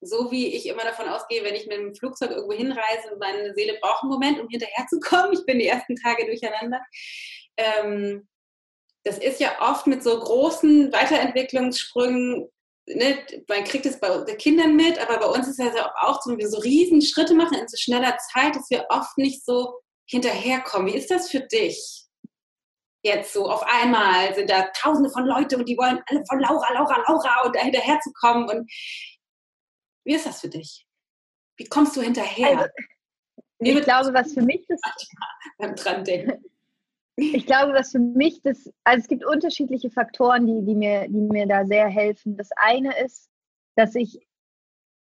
so wie ich immer davon ausgehe, wenn ich mit dem Flugzeug irgendwo hinreise meine Seele braucht einen Moment, um hinterherzukommen, ich bin die ersten Tage durcheinander, ähm, das ist ja oft mit so großen Weiterentwicklungssprüngen, ne, man kriegt es bei den Kindern mit, aber bei uns ist es ja auch so, wenn wir so riesen Schritte machen in so schneller Zeit, dass wir oft nicht so hinterherkommen. Wie ist das für dich? Jetzt so auf einmal sind da tausende von Leuten und die wollen alle von Laura, Laura, Laura und da hinterherzukommen. Und wie ist das für dich? Wie kommst du hinterher? Also, ich glaube, was für mich ist. Beim dran denken. ich glaube, was für mich das, also es gibt unterschiedliche Faktoren, die, die, mir, die mir da sehr helfen. Das eine ist, dass ich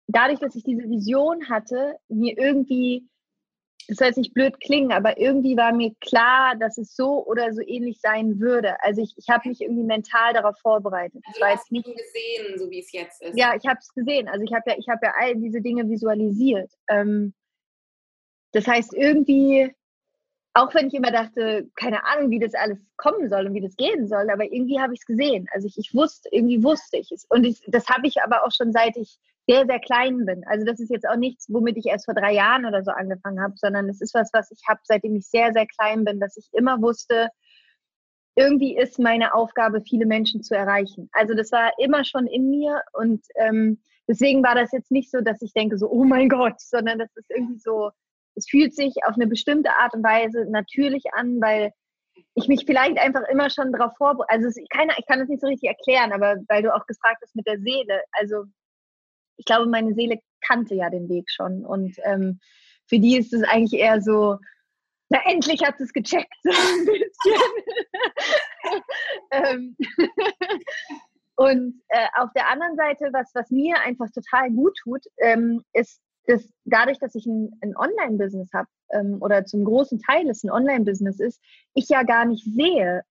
dadurch, dass ich diese Vision hatte, mir irgendwie, das soll jetzt nicht blöd klingen, aber irgendwie war mir klar, dass es so oder so ähnlich sein würde. Also ich, ich habe mich irgendwie mental darauf vorbereitet. Also du hast nicht gesehen, so wie es jetzt ist. Ja, ich habe es gesehen. Also ich habe ja, ich habe ja all diese Dinge visualisiert. Ähm, das heißt, irgendwie auch wenn ich immer dachte, keine Ahnung, wie das alles kommen soll und wie das gehen soll, aber irgendwie habe ich es gesehen. Also ich, ich wusste, irgendwie wusste ich es. Und ich, das habe ich aber auch schon seit ich sehr, sehr klein bin. Also das ist jetzt auch nichts, womit ich erst vor drei Jahren oder so angefangen habe, sondern es ist was, was ich habe, seitdem ich sehr, sehr klein bin, dass ich immer wusste, irgendwie ist meine Aufgabe, viele Menschen zu erreichen. Also das war immer schon in mir und ähm, deswegen war das jetzt nicht so, dass ich denke so, oh mein Gott, sondern das ist irgendwie so, es fühlt sich auf eine bestimmte Art und Weise natürlich an, weil ich mich vielleicht einfach immer schon darauf vorbereite. Also ich kann, ich kann das nicht so richtig erklären, aber weil du auch gefragt hast mit der Seele. Also ich glaube, meine Seele kannte ja den Weg schon. Und ähm, für die ist es eigentlich eher so, na endlich hat es gecheckt. So ein bisschen. ähm, und äh, auf der anderen Seite, was, was mir einfach total gut tut, ähm, ist dass dadurch, dass ich ein, ein Online-Business habe ähm, oder zum großen Teil es ein Online-Business ist, ich ja gar nicht sehe,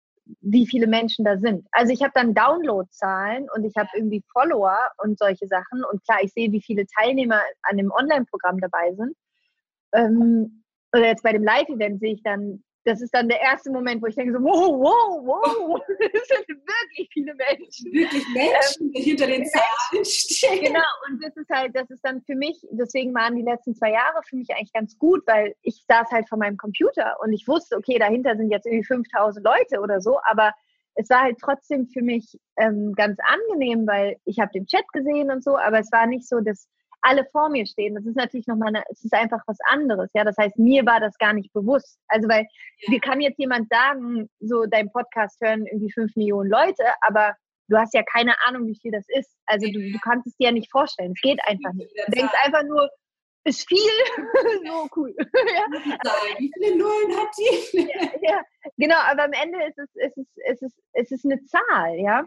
wie viele Menschen da sind. Also ich habe dann Download-Zahlen und ich habe irgendwie Follower und solche Sachen und klar, ich sehe, wie viele Teilnehmer an dem Online-Programm dabei sind. Ähm, oder jetzt bei dem Live-Event sehe ich dann das ist dann der erste Moment, wo ich denke so, wow, wow, wow, das sind wirklich viele Menschen. Wirklich Menschen, ähm, die hinter den Zahlen stehen. Genau, und das ist halt, das ist dann für mich, deswegen waren die letzten zwei Jahre für mich eigentlich ganz gut, weil ich saß halt vor meinem Computer und ich wusste, okay, dahinter sind jetzt irgendwie 5000 Leute oder so, aber es war halt trotzdem für mich ähm, ganz angenehm, weil ich habe den Chat gesehen und so, aber es war nicht so, dass alle vor mir stehen. Das ist natürlich nochmal, eine, es ist einfach was anderes. Ja, das heißt, mir war das gar nicht bewusst. Also, weil, wie kann jetzt jemand sagen, so dein Podcast hören irgendwie fünf Millionen Leute, aber du hast ja keine Ahnung, wie viel das ist. Also, du, du kannst es dir ja nicht vorstellen. Es geht einfach nicht. Du denkst einfach nur, ist viel, so cool. ja. Wie viele Nullen hat die? ja, ja, genau, aber am Ende ist es, ist es, ist es, ist es eine Zahl, ja.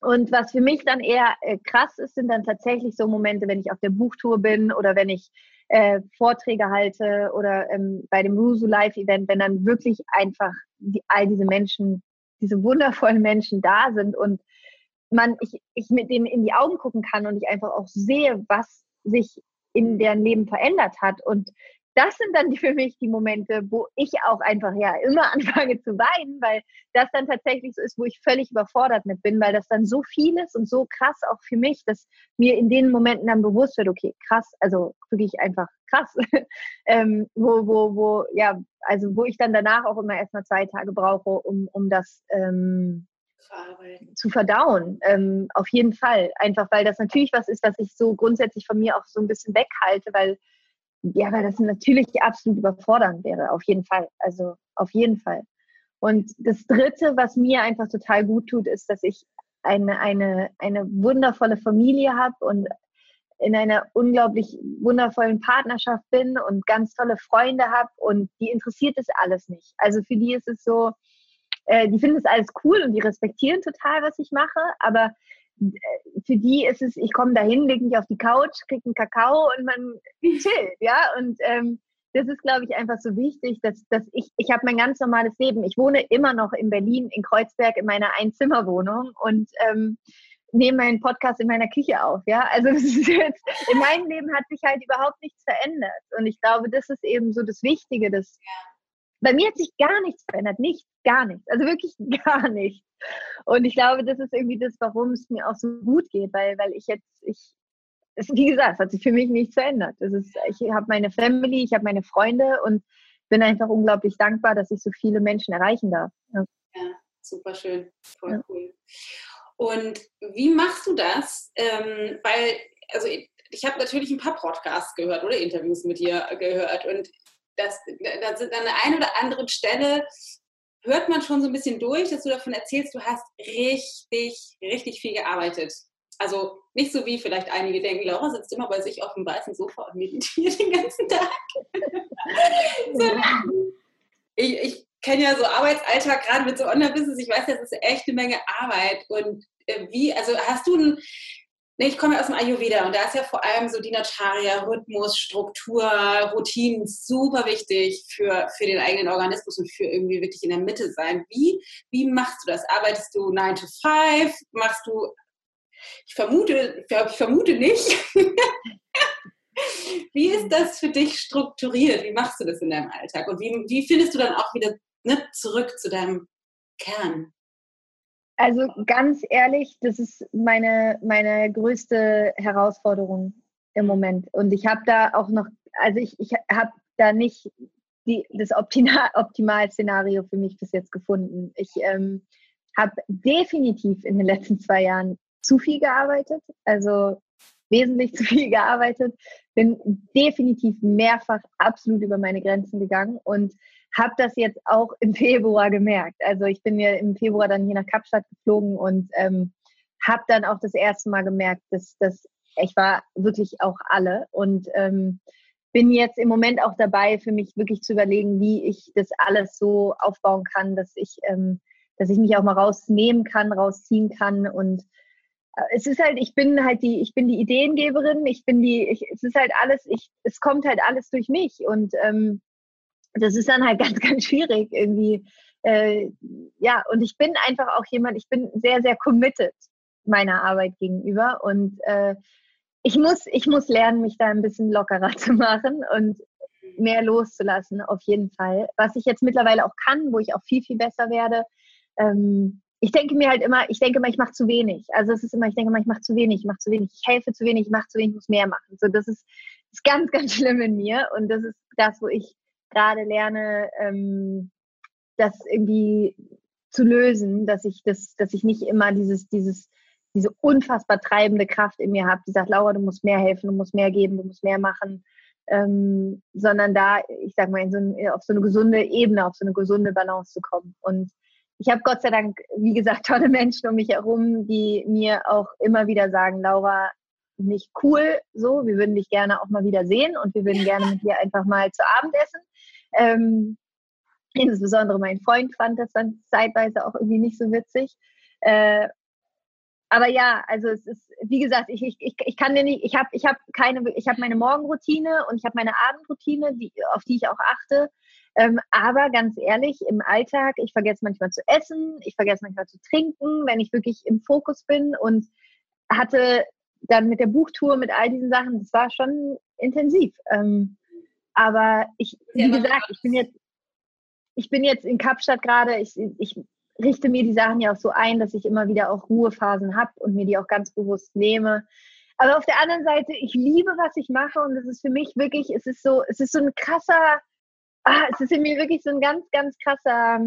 Und was für mich dann eher äh, krass ist, sind dann tatsächlich so Momente, wenn ich auf der Buchtour bin oder wenn ich äh, Vorträge halte oder ähm, bei dem Rusu Live Event, wenn dann wirklich einfach die, all diese Menschen, diese wundervollen Menschen da sind und man, ich, ich mit denen in die Augen gucken kann und ich einfach auch sehe, was sich in deren Leben verändert hat. Und das sind dann für mich die Momente, wo ich auch einfach ja immer anfange zu weinen, weil das dann tatsächlich so ist, wo ich völlig überfordert mit bin, weil das dann so viel ist und so krass auch für mich, dass mir in den Momenten dann bewusst wird, okay, krass, also wirklich einfach krass, ähm, wo, wo, wo, ja, also wo ich dann danach auch immer erstmal zwei Tage brauche, um, um das ähm, zu verdauen. Ähm, auf jeden Fall. Einfach weil das natürlich was ist, was ich so grundsätzlich von mir auch so ein bisschen weghalte, weil ja, weil das natürlich absolut überfordernd wäre, auf jeden Fall. Also auf jeden Fall. Und das Dritte, was mir einfach total gut tut, ist, dass ich eine, eine, eine wundervolle Familie habe und in einer unglaublich wundervollen Partnerschaft bin und ganz tolle Freunde habe und die interessiert es alles nicht. Also für die ist es so, äh, die finden es alles cool und die respektieren total, was ich mache, aber für die ist es, ich komme dahin, lege mich auf die Couch, kriege einen Kakao und man chillt, ja. Und ähm, das ist, glaube ich, einfach so wichtig, dass, dass ich, ich habe mein ganz normales Leben. Ich wohne immer noch in Berlin, in Kreuzberg, in meiner Einzimmerwohnung und ähm, nehme meinen Podcast in meiner Küche auf, ja. Also ist jetzt, in meinem Leben hat sich halt überhaupt nichts verändert. Und ich glaube, das ist eben so das Wichtige, dass bei mir hat sich gar nichts verändert, nichts, gar nichts, also wirklich gar nichts. Und ich glaube, das ist irgendwie das, warum es mir auch so gut geht, weil, weil ich jetzt, ich, es, wie gesagt, es hat sich für mich nichts verändert. Das ist, ich habe meine Family, ich habe meine Freunde und bin einfach unglaublich dankbar, dass ich so viele Menschen erreichen darf. Ja, ja super schön, voll ja. cool. Und wie machst du das? Ähm, weil, also ich, ich habe natürlich ein paar Podcasts gehört oder Interviews mit dir gehört und das, das an der einen oder anderen Stelle hört man schon so ein bisschen durch, dass du davon erzählst, du hast richtig, richtig viel gearbeitet. Also nicht so wie vielleicht einige denken, Laura sitzt immer bei sich auf dem weißen Sofa und meditiert den ganzen Tag. ich, ich kenne ja so Arbeitsalltag gerade mit so Online-Business. Ich weiß, das ist echt eine Menge Arbeit. Und äh, wie, also hast du ein, Nee, ich komme aus dem Ayurveda und da ist ja vor allem so die Natharia, Rhythmus, Struktur, Routinen super wichtig für, für den eigenen Organismus und für irgendwie wirklich in der Mitte sein. Wie, wie machst du das? Arbeitest du 9 to 5? Machst du, ich vermute, ich vermute nicht. wie ist das für dich strukturiert? Wie machst du das in deinem Alltag? Und wie, wie findest du dann auch wieder ne, zurück zu deinem Kern? Also ganz ehrlich, das ist meine, meine größte Herausforderung im Moment. Und ich habe da auch noch, also ich, ich habe da nicht die, das Optimal-Szenario für mich bis jetzt gefunden. Ich ähm, habe definitiv in den letzten zwei Jahren zu viel gearbeitet, also wesentlich zu viel gearbeitet, bin definitiv mehrfach absolut über meine Grenzen gegangen und habe das jetzt auch im Februar gemerkt. Also ich bin ja im Februar dann hier nach Kapstadt geflogen und ähm, habe dann auch das erste Mal gemerkt, dass, dass ich war wirklich auch alle und ähm, bin jetzt im Moment auch dabei, für mich wirklich zu überlegen, wie ich das alles so aufbauen kann, dass ich, ähm, dass ich mich auch mal rausnehmen kann, rausziehen kann und äh, es ist halt, ich bin halt die, ich bin die Ideengeberin, ich bin die, ich, es ist halt alles, ich, es kommt halt alles durch mich und ähm, das ist dann halt ganz, ganz schwierig irgendwie. Äh, ja, und ich bin einfach auch jemand, ich bin sehr, sehr committed meiner Arbeit gegenüber und äh, ich muss, ich muss lernen, mich da ein bisschen lockerer zu machen und mehr loszulassen, auf jeden Fall. Was ich jetzt mittlerweile auch kann, wo ich auch viel, viel besser werde. Ähm, ich denke mir halt immer, ich denke immer, ich mache zu wenig. Also es ist immer, ich denke immer, ich mache zu wenig, ich mache zu wenig, ich helfe zu wenig, ich mache zu wenig, ich muss mehr machen. So, das ist, ist ganz, ganz schlimm in mir und das ist das, wo ich gerade lerne, ähm, das irgendwie zu lösen, dass ich das, dass ich nicht immer dieses, dieses, diese unfassbar treibende Kraft in mir habe, die sagt, Laura, du musst mehr helfen, du musst mehr geben, du musst mehr machen, ähm, sondern da, ich sag mal, so ein, auf so eine gesunde Ebene, auf so eine gesunde Balance zu kommen. Und ich habe Gott sei Dank, wie gesagt, tolle Menschen um mich herum, die mir auch immer wieder sagen, Laura, nicht cool so, wir würden dich gerne auch mal wieder sehen und wir würden gerne mit dir einfach mal zu Abend essen. Ähm, insbesondere mein Freund fand das dann zeitweise auch irgendwie nicht so witzig. Äh, aber ja, also es ist, wie gesagt, ich, ich, ich kann dir nicht, ich habe ich hab keine, ich habe meine Morgenroutine und ich habe meine Abendroutine, die, auf die ich auch achte. Ähm, aber ganz ehrlich, im Alltag, ich vergesse manchmal zu essen, ich vergesse manchmal zu trinken, wenn ich wirklich im Fokus bin und hatte dann mit der Buchtour, mit all diesen Sachen, das war schon intensiv. Ähm, aber ich, wie gesagt, ich bin jetzt, ich bin jetzt in Kapstadt gerade, ich, ich richte mir die Sachen ja auch so ein, dass ich immer wieder auch Ruhephasen habe und mir die auch ganz bewusst nehme. Aber auf der anderen Seite, ich liebe, was ich mache und es ist für mich wirklich, es ist so, es ist so ein krasser, ah, es ist in mir wirklich so ein ganz, ganz krasser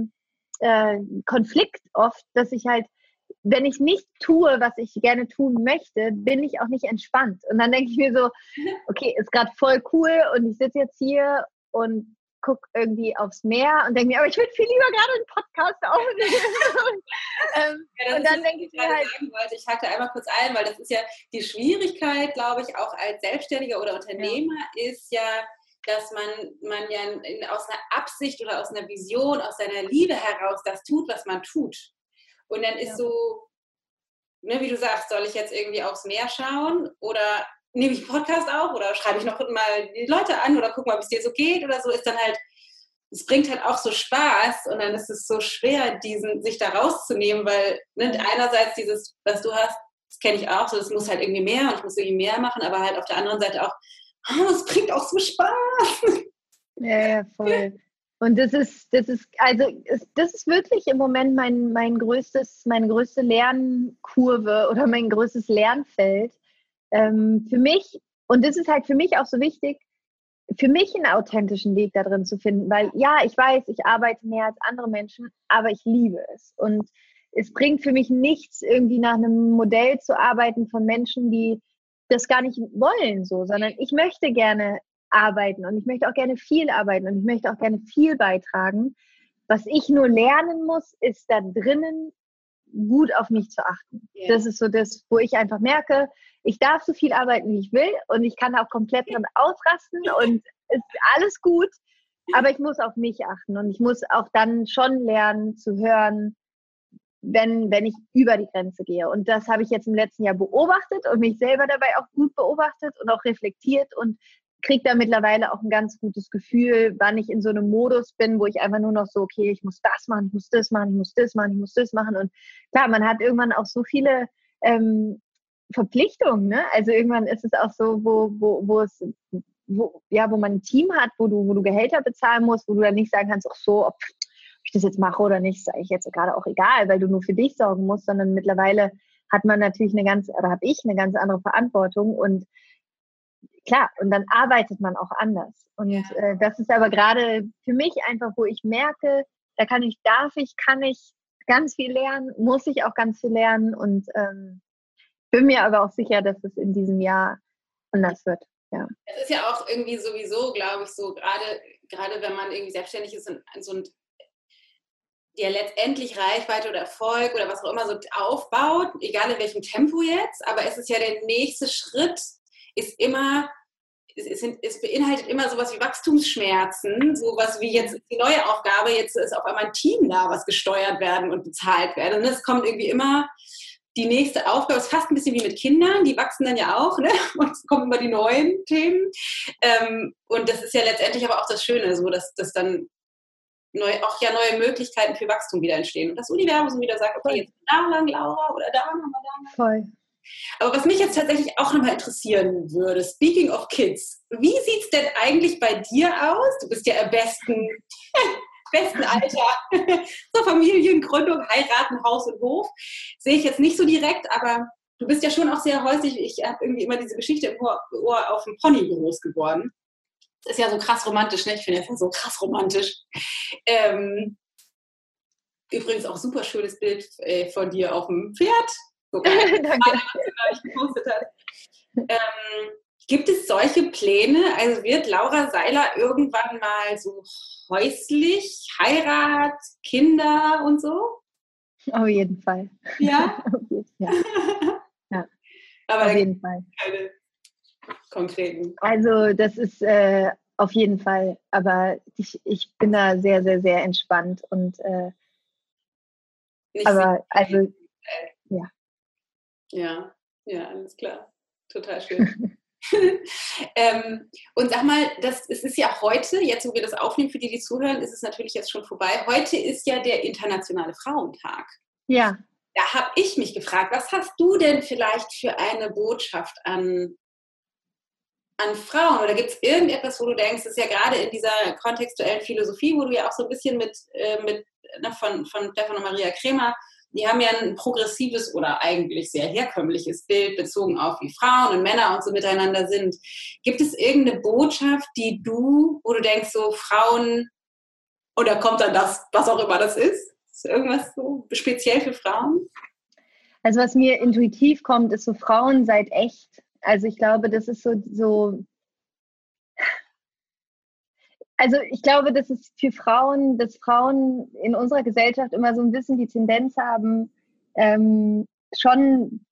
äh, Konflikt oft, dass ich halt wenn ich nicht tue, was ich gerne tun möchte, bin ich auch nicht entspannt. Und dann denke ich mir so, okay, ist gerade voll cool und ich sitze jetzt hier und gucke irgendwie aufs Meer und denke mir, aber ich würde viel lieber gerade einen Podcast aufnehmen. ähm, ja, und dann denke ich mir halt. Ich hake einmal kurz ein, weil das ist ja die Schwierigkeit, glaube ich, auch als Selbstständiger oder Unternehmer ja. ist ja, dass man, man ja in, aus einer Absicht oder aus einer Vision, aus seiner Liebe heraus das tut, was man tut. Und dann ist ja. so, ne, wie du sagst, soll ich jetzt irgendwie aufs Meer schauen oder nehme ich einen Podcast auf oder schreibe ich noch mal die Leute an oder guck mal, ob es dir so geht oder so, ist dann halt, es bringt halt auch so Spaß und dann ist es so schwer, diesen, sich da rauszunehmen, weil ne, einerseits dieses, was du hast, das kenne ich auch, so es muss halt irgendwie mehr und ich muss irgendwie mehr machen, aber halt auf der anderen Seite auch, oh, es bringt auch so Spaß. Ja, ja, voll. Und das ist, das ist, also das ist wirklich im Moment mein, mein größtes, meine größte Lernkurve oder mein größtes Lernfeld. Ähm, für mich, und das ist halt für mich auch so wichtig, für mich einen authentischen Weg da drin zu finden, weil ja, ich weiß, ich arbeite mehr als andere Menschen, aber ich liebe es. Und es bringt für mich nichts, irgendwie nach einem Modell zu arbeiten von Menschen, die das gar nicht wollen, so, sondern ich möchte gerne arbeiten und ich möchte auch gerne viel arbeiten und ich möchte auch gerne viel beitragen. Was ich nur lernen muss, ist da drinnen gut auf mich zu achten. Yeah. Das ist so das, wo ich einfach merke, ich darf so viel arbeiten, wie ich will und ich kann auch komplett drin ausrasten und ist alles gut. Aber ich muss auf mich achten und ich muss auch dann schon lernen zu hören, wenn, wenn ich über die Grenze gehe. Und das habe ich jetzt im letzten Jahr beobachtet und mich selber dabei auch gut beobachtet und auch reflektiert und kriege da mittlerweile auch ein ganz gutes Gefühl, wann ich in so einem Modus bin, wo ich einfach nur noch so, okay, ich muss das machen, ich muss das machen, ich muss das machen, ich muss das machen. Und klar, man hat irgendwann auch so viele ähm, Verpflichtungen. Ne? Also irgendwann ist es auch so, wo, wo, wo es wo, ja, wo man ein Team hat, wo du, wo du Gehälter bezahlen musst, wo du dann nicht sagen kannst, ach so, ob ich das jetzt mache oder nicht, ist eigentlich jetzt gerade auch egal, weil du nur für dich sorgen musst, sondern mittlerweile hat man natürlich eine ganz, oder habe ich eine ganz andere Verantwortung und klar, und dann arbeitet man auch anders. Und ja. äh, das ist aber gerade für mich einfach, wo ich merke, da kann ich, darf ich, kann ich ganz viel lernen, muss ich auch ganz viel lernen und ähm, bin mir aber auch sicher, dass es in diesem Jahr anders wird. Ja. Es ist ja auch irgendwie sowieso, glaube ich, so gerade, gerade wenn man irgendwie selbstständig ist und so ein der letztendlich Reichweite oder Erfolg oder was auch immer so aufbaut, egal in welchem Tempo jetzt, aber es ist ja der nächste Schritt, ist immer, es, es, beinhaltet immer sowas wie Wachstumsschmerzen, sowas wie jetzt die neue Aufgabe, jetzt ist auf einmal ein Team da, was gesteuert werden und bezahlt werden. Und es kommt irgendwie immer die nächste Aufgabe, es ist fast ein bisschen wie mit Kindern, die wachsen dann ja auch, ne? und es kommen immer die neuen Themen. Ähm, und das ist ja letztendlich aber auch das Schöne, so dass das dann neu, auch ja neue Möglichkeiten für Wachstum wieder entstehen. Und das Universum wieder sagt, okay, jetzt da lang, Laura, oder da nochmal da. Voll. Aber was mich jetzt tatsächlich auch nochmal interessieren würde, speaking of kids, wie sieht es denn eigentlich bei dir aus? Du bist ja im besten, besten Alter. so Familiengründung, heiraten, Haus und Hof. Sehe ich jetzt nicht so direkt, aber du bist ja schon auch sehr häuslich. Ich habe irgendwie immer diese Geschichte im Ohr, auf dem Pony groß geworden ist ja so krass romantisch, ne? Ich finde das so krass romantisch. Ähm, übrigens auch super schönes Bild äh, von dir auf dem Pferd. So geil, Danke. Was gepostet hat. Ähm, gibt es solche Pläne? Also wird Laura Seiler irgendwann mal so häuslich, Heirat, Kinder und so? Auf jeden Fall. Ja? ja. ja. Aber auf jeden Fall. Keine konkreten? Also das ist äh, auf jeden Fall, aber ich, ich bin da sehr, sehr, sehr entspannt und äh, aber also ja. Ja, alles klar. Total schön. ähm, und sag mal, das, es ist ja heute, jetzt wo wir das aufnehmen, für die, die zuhören, ist es natürlich jetzt schon vorbei. Heute ist ja der Internationale Frauentag. Ja. Da habe ich mich gefragt, was hast du denn vielleicht für eine Botschaft an an Frauen? Oder gibt es irgendetwas, wo du denkst, das ist ja gerade in dieser kontextuellen Philosophie, wo du ja auch so ein bisschen mit, äh, mit ne, von, von Stefan und Maria Kremer, die haben ja ein progressives oder eigentlich sehr herkömmliches Bild bezogen auf wie Frauen und Männer und so miteinander sind. Gibt es irgendeine Botschaft, die du, wo du denkst, so Frauen, oder kommt dann das, was auch immer das ist? Ist irgendwas so speziell für Frauen? Also was mir intuitiv kommt, ist so Frauen seid echt also ich glaube, das ist so, so also ich glaube, das ist für Frauen, dass Frauen in unserer Gesellschaft immer so ein bisschen die Tendenz haben, ähm, schon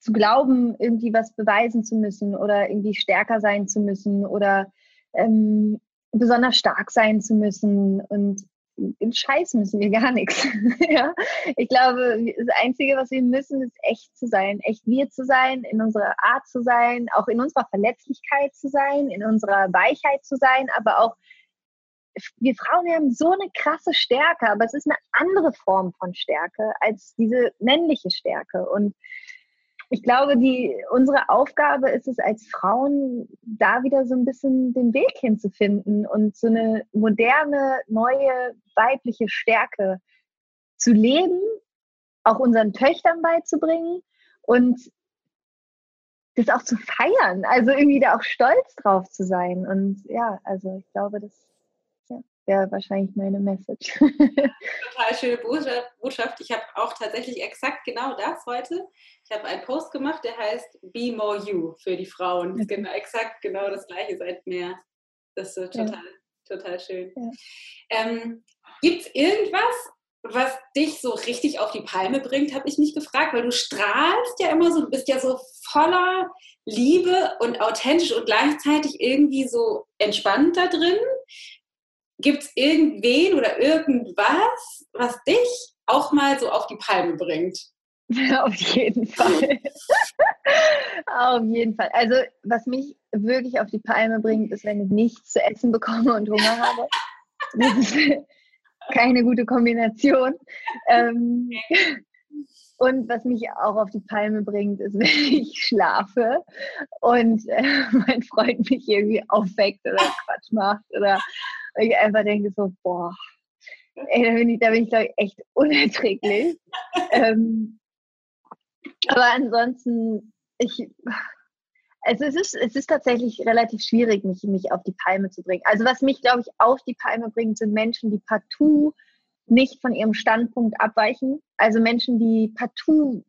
zu glauben, irgendwie was beweisen zu müssen oder irgendwie stärker sein zu müssen oder ähm, besonders stark sein zu müssen. Und im Scheiß müssen wir gar nichts. ja? Ich glaube, das Einzige, was wir müssen, ist echt zu sein, echt wir zu sein, in unserer Art zu sein, auch in unserer Verletzlichkeit zu sein, in unserer Weichheit zu sein, aber auch wir Frauen haben so eine krasse Stärke, aber es ist eine andere Form von Stärke als diese männliche Stärke. Und ich glaube, die, unsere Aufgabe ist es als Frauen, da wieder so ein bisschen den Weg hinzufinden und so eine moderne, neue weibliche Stärke zu leben, auch unseren Töchtern beizubringen und das auch zu feiern, also irgendwie da auch stolz drauf zu sein. Und ja, also ich glaube, das wäre wahrscheinlich meine Message. Total schöne Botschaft. Ich habe auch tatsächlich exakt genau das heute. Ich habe einen Post gemacht, der heißt Be More You für die Frauen. Okay. Genau, exakt genau das gleiche seit mehr. Das ist total, ja. total schön. Ja. Ähm, Gibt es irgendwas, was dich so richtig auf die Palme bringt, habe ich mich gefragt, weil du strahlst ja immer so, du bist ja so voller Liebe und authentisch und gleichzeitig irgendwie so entspannt da drin. Gibt es irgendwen oder irgendwas, was dich auch mal so auf die Palme bringt? Auf jeden Fall. auf jeden Fall. Also, was mich wirklich auf die Palme bringt, ist, wenn ich nichts zu essen bekomme und Hunger habe. Das ist keine gute Kombination. Ähm, und was mich auch auf die Palme bringt, ist, wenn ich schlafe und äh, mein Freund mich irgendwie aufweckt oder Quatsch macht oder ich einfach denke so, boah, ey, da bin ich, da bin ich glaube ich, echt unerträglich. ähm, aber ansonsten, ich, also es ist, es ist tatsächlich relativ schwierig, mich, mich auf die Palme zu bringen. Also was mich, glaube ich, auf die Palme bringt, sind Menschen, die partout nicht von ihrem Standpunkt abweichen. Also Menschen, die partout,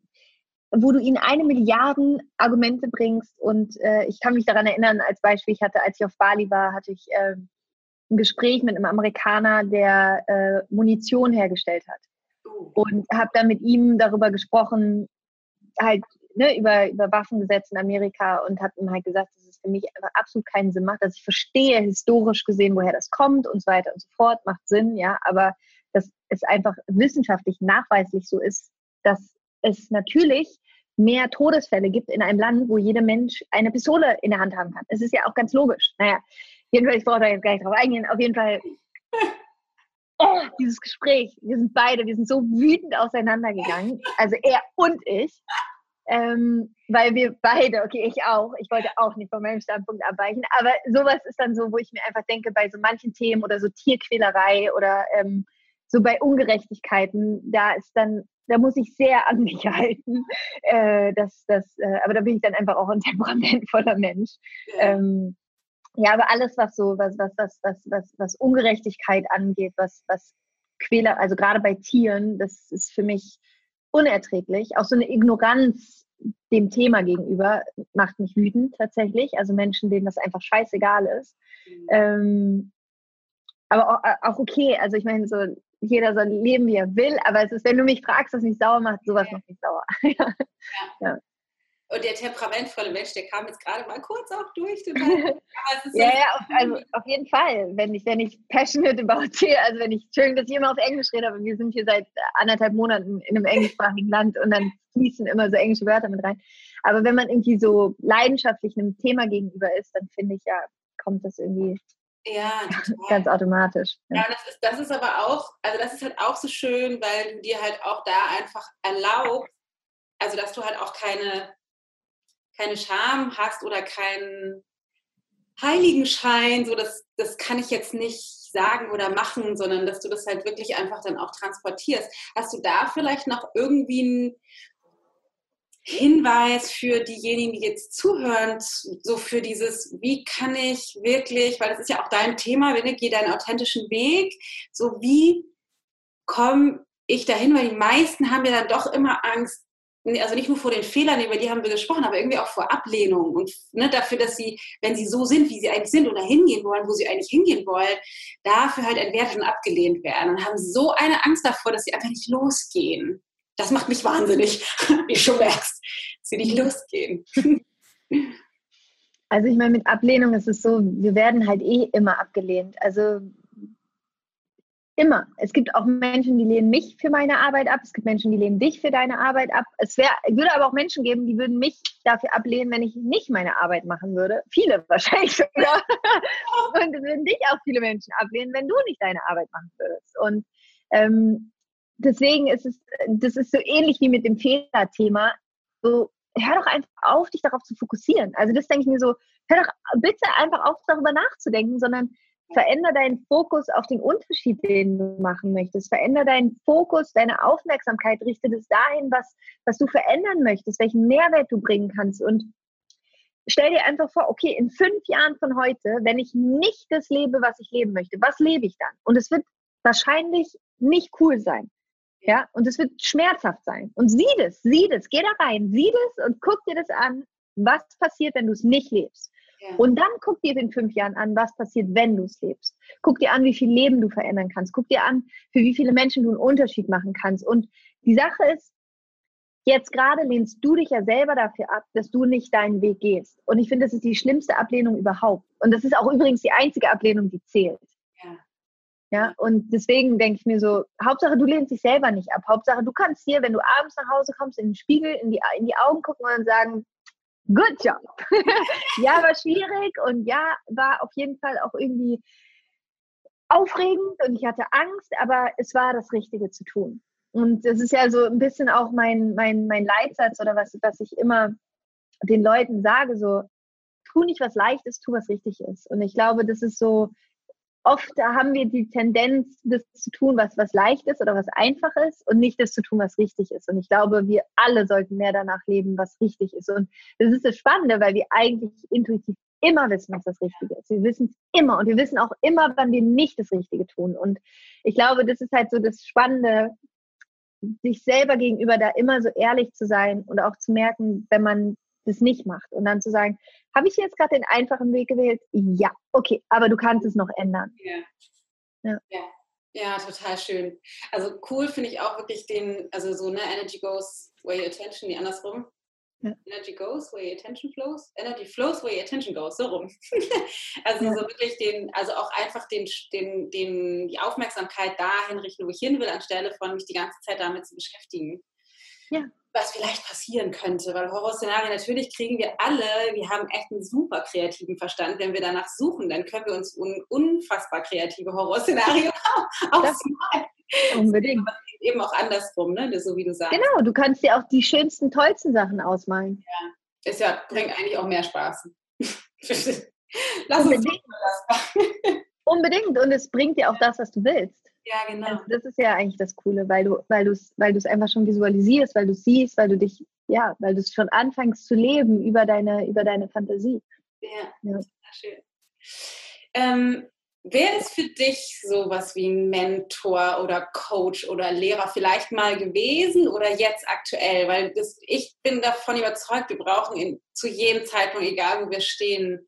wo du ihnen eine Milliarde Argumente bringst. Und äh, ich kann mich daran erinnern, als Beispiel, ich hatte, als ich auf Bali war, hatte ich äh, ein Gespräch mit einem Amerikaner, der äh, Munition hergestellt hat. Oh. Und habe dann mit ihm darüber gesprochen, halt ne, über, über Waffengesetze in Amerika und habe ihm halt gesagt, dass es für mich einfach absolut keinen Sinn macht, dass ich verstehe historisch gesehen, woher das kommt und so weiter und so fort, macht Sinn, ja, aber dass es einfach wissenschaftlich nachweislich so ist, dass es natürlich mehr Todesfälle gibt in einem Land, wo jeder Mensch eine Pistole in der Hand haben kann. Es ist ja auch ganz logisch. Naja, jedenfalls, ich brauche da jetzt gar nicht drauf eingehen. Auf jeden Fall, oh, dieses Gespräch, wir sind beide, wir sind so wütend auseinandergegangen. Also er und ich. Ähm, weil wir beide, okay, ich auch, ich wollte auch nicht von meinem Standpunkt abweichen, aber sowas ist dann so, wo ich mir einfach denke, bei so manchen Themen oder so Tierquälerei oder ähm, so bei Ungerechtigkeiten, da ist dann, da muss ich sehr an mich halten. Äh, das, das, äh, aber da bin ich dann einfach auch ein temperamentvoller Mensch. Ähm, ja, aber alles, was so, was, was, was, was, was, was Ungerechtigkeit angeht, was, was Quäler, also gerade bei Tieren, das ist für mich unerträglich. Auch so eine Ignoranz dem Thema gegenüber macht mich wütend tatsächlich. Also Menschen, denen das einfach scheißegal ist. Mhm. Ähm, aber auch, auch, okay, also ich meine, so jeder soll leben, wie er will, aber es ist, wenn du mich fragst, was mich sauer macht, sowas macht mich sauer. ja. ja. Und der temperamentvolle Mensch, der kam jetzt gerade mal kurz auch durch. ja, ja, auf, also auf jeden Fall. Wenn ich, wenn ich passionate about it, also wenn ich, schön, dass ich immer auf Englisch rede, aber wir sind hier seit anderthalb Monaten in einem englischsprachigen Land und dann fließen immer so englische Wörter mit rein. Aber wenn man irgendwie so leidenschaftlich einem Thema gegenüber ist, dann finde ich ja, kommt das irgendwie ja, total. Ganz automatisch. Ja, ja das, ist, das ist aber auch, also das ist halt auch so schön, weil du dir halt auch da einfach erlaubst, also dass du halt auch keine, keine Scham hast oder keinen Heiligenschein, so das, das kann ich jetzt nicht sagen oder machen, sondern dass du das halt wirklich einfach dann auch transportierst. Hast du da vielleicht noch irgendwie ein Hinweis für diejenigen, die jetzt zuhören, so für dieses, wie kann ich wirklich, weil das ist ja auch dein Thema, wenn ich gehe deinen authentischen Weg, so wie komme ich dahin, weil die meisten haben ja dann doch immer Angst, also nicht nur vor den Fehlern, über die haben wir gesprochen, aber irgendwie auch vor Ablehnung und ne, dafür, dass sie, wenn sie so sind, wie sie eigentlich sind oder hingehen wollen, wo sie eigentlich hingehen wollen, dafür halt entwertet und abgelehnt werden und haben so eine Angst davor, dass sie einfach nicht losgehen das macht mich wahnsinnig, wie schon merkst. Sie nicht losgehen. Also ich meine, mit Ablehnung ist es so, wir werden halt eh immer abgelehnt. Also immer. Es gibt auch Menschen, die lehnen mich für meine Arbeit ab. Es gibt Menschen, die lehnen dich für deine Arbeit ab. Es wär, würde aber auch Menschen geben, die würden mich dafür ablehnen, wenn ich nicht meine Arbeit machen würde. Viele wahrscheinlich sogar. Und es würden dich auch viele Menschen ablehnen, wenn du nicht deine Arbeit machen würdest. Und ähm, deswegen ist es, das ist so ähnlich wie mit dem Fehlerthema. So, hör doch einfach auf, dich darauf zu fokussieren. Also das denke ich mir so, hör doch bitte einfach auf, darüber nachzudenken, sondern veränder deinen Fokus auf den Unterschied, den du machen möchtest. Veränder deinen Fokus, deine Aufmerksamkeit, richte es dahin, was, was du verändern möchtest, welchen Mehrwert du bringen kannst. Und stell dir einfach vor, okay, in fünf Jahren von heute, wenn ich nicht das lebe, was ich leben möchte, was lebe ich dann? Und es wird wahrscheinlich nicht cool sein. Ja, und es wird schmerzhaft sein. Und sieh das, sieh das, geh da rein, sieh das und guck dir das an, was passiert, wenn du es nicht lebst. Ja. Und dann guck dir in fünf Jahren an, was passiert, wenn du es lebst. Guck dir an, wie viel Leben du verändern kannst. Guck dir an, für wie viele Menschen du einen Unterschied machen kannst. Und die Sache ist, jetzt gerade lehnst du dich ja selber dafür ab, dass du nicht deinen Weg gehst. Und ich finde, das ist die schlimmste Ablehnung überhaupt. Und das ist auch übrigens die einzige Ablehnung, die zählt. Ja. Und deswegen denke ich mir so, Hauptsache du lehnst dich selber nicht ab. Hauptsache du kannst hier, wenn du abends nach Hause kommst, in den Spiegel, in die, in die Augen gucken und sagen, good job. ja, war schwierig und ja, war auf jeden Fall auch irgendwie aufregend und ich hatte Angst, aber es war das Richtige zu tun. Und das ist ja so ein bisschen auch mein, mein, mein Leitsatz oder was, was ich immer den Leuten sage, so, tu nicht was Leichtes, tu was richtig ist. Und ich glaube, das ist so, oft haben wir die Tendenz, das zu tun, was, was leicht ist oder was einfach ist und nicht das zu tun, was richtig ist. Und ich glaube, wir alle sollten mehr danach leben, was richtig ist. Und das ist das Spannende, weil wir eigentlich intuitiv immer wissen, was das Richtige ist. Wir wissen es immer und wir wissen auch immer, wann wir nicht das Richtige tun. Und ich glaube, das ist halt so das Spannende, sich selber gegenüber da immer so ehrlich zu sein und auch zu merken, wenn man das nicht macht und dann zu sagen, habe ich jetzt gerade den einfachen Weg gewählt? Ja, okay, aber du kannst es noch ändern. Ja. ja. ja. ja total schön. Also cool finde ich auch wirklich den, also so, ne, Energy goes where your attention, die andersrum. Ja. Energy goes where your attention flows. Energy flows where your attention goes, so rum. also ja. so wirklich den, also auch einfach den, den, den, die Aufmerksamkeit dahin richten, wo ich hin will, anstelle von mich die ganze Zeit damit zu beschäftigen. Ja was vielleicht passieren könnte. Weil Horrorszenarien, natürlich kriegen wir alle, wir haben echt einen super kreativen Verstand. Wenn wir danach suchen, dann können wir uns un unfassbar kreative Horrorszenarien ausmalen. Unbedingt. Eben auch andersrum, ne? so wie du sagst. Genau, du kannst dir auch die schönsten, tollsten Sachen ausmalen. Ja, ist ja, bringt eigentlich auch mehr Spaß. Lass Unbedingt. uns das machen. Unbedingt. Und es bringt dir auch das, was du willst. Ja, genau. Also das ist ja eigentlich das Coole, weil du, weil du es, weil einfach schon visualisierst, weil du siehst, weil du dich, ja, weil du es schon anfängst zu leben über deine, über deine Fantasie. Ja, ja. schön. Ähm, wer ist für dich sowas wie ein Mentor oder Coach oder Lehrer vielleicht mal gewesen oder jetzt aktuell? Weil das, ich bin davon überzeugt, wir brauchen in, zu jedem Zeitpunkt, egal wo wir stehen,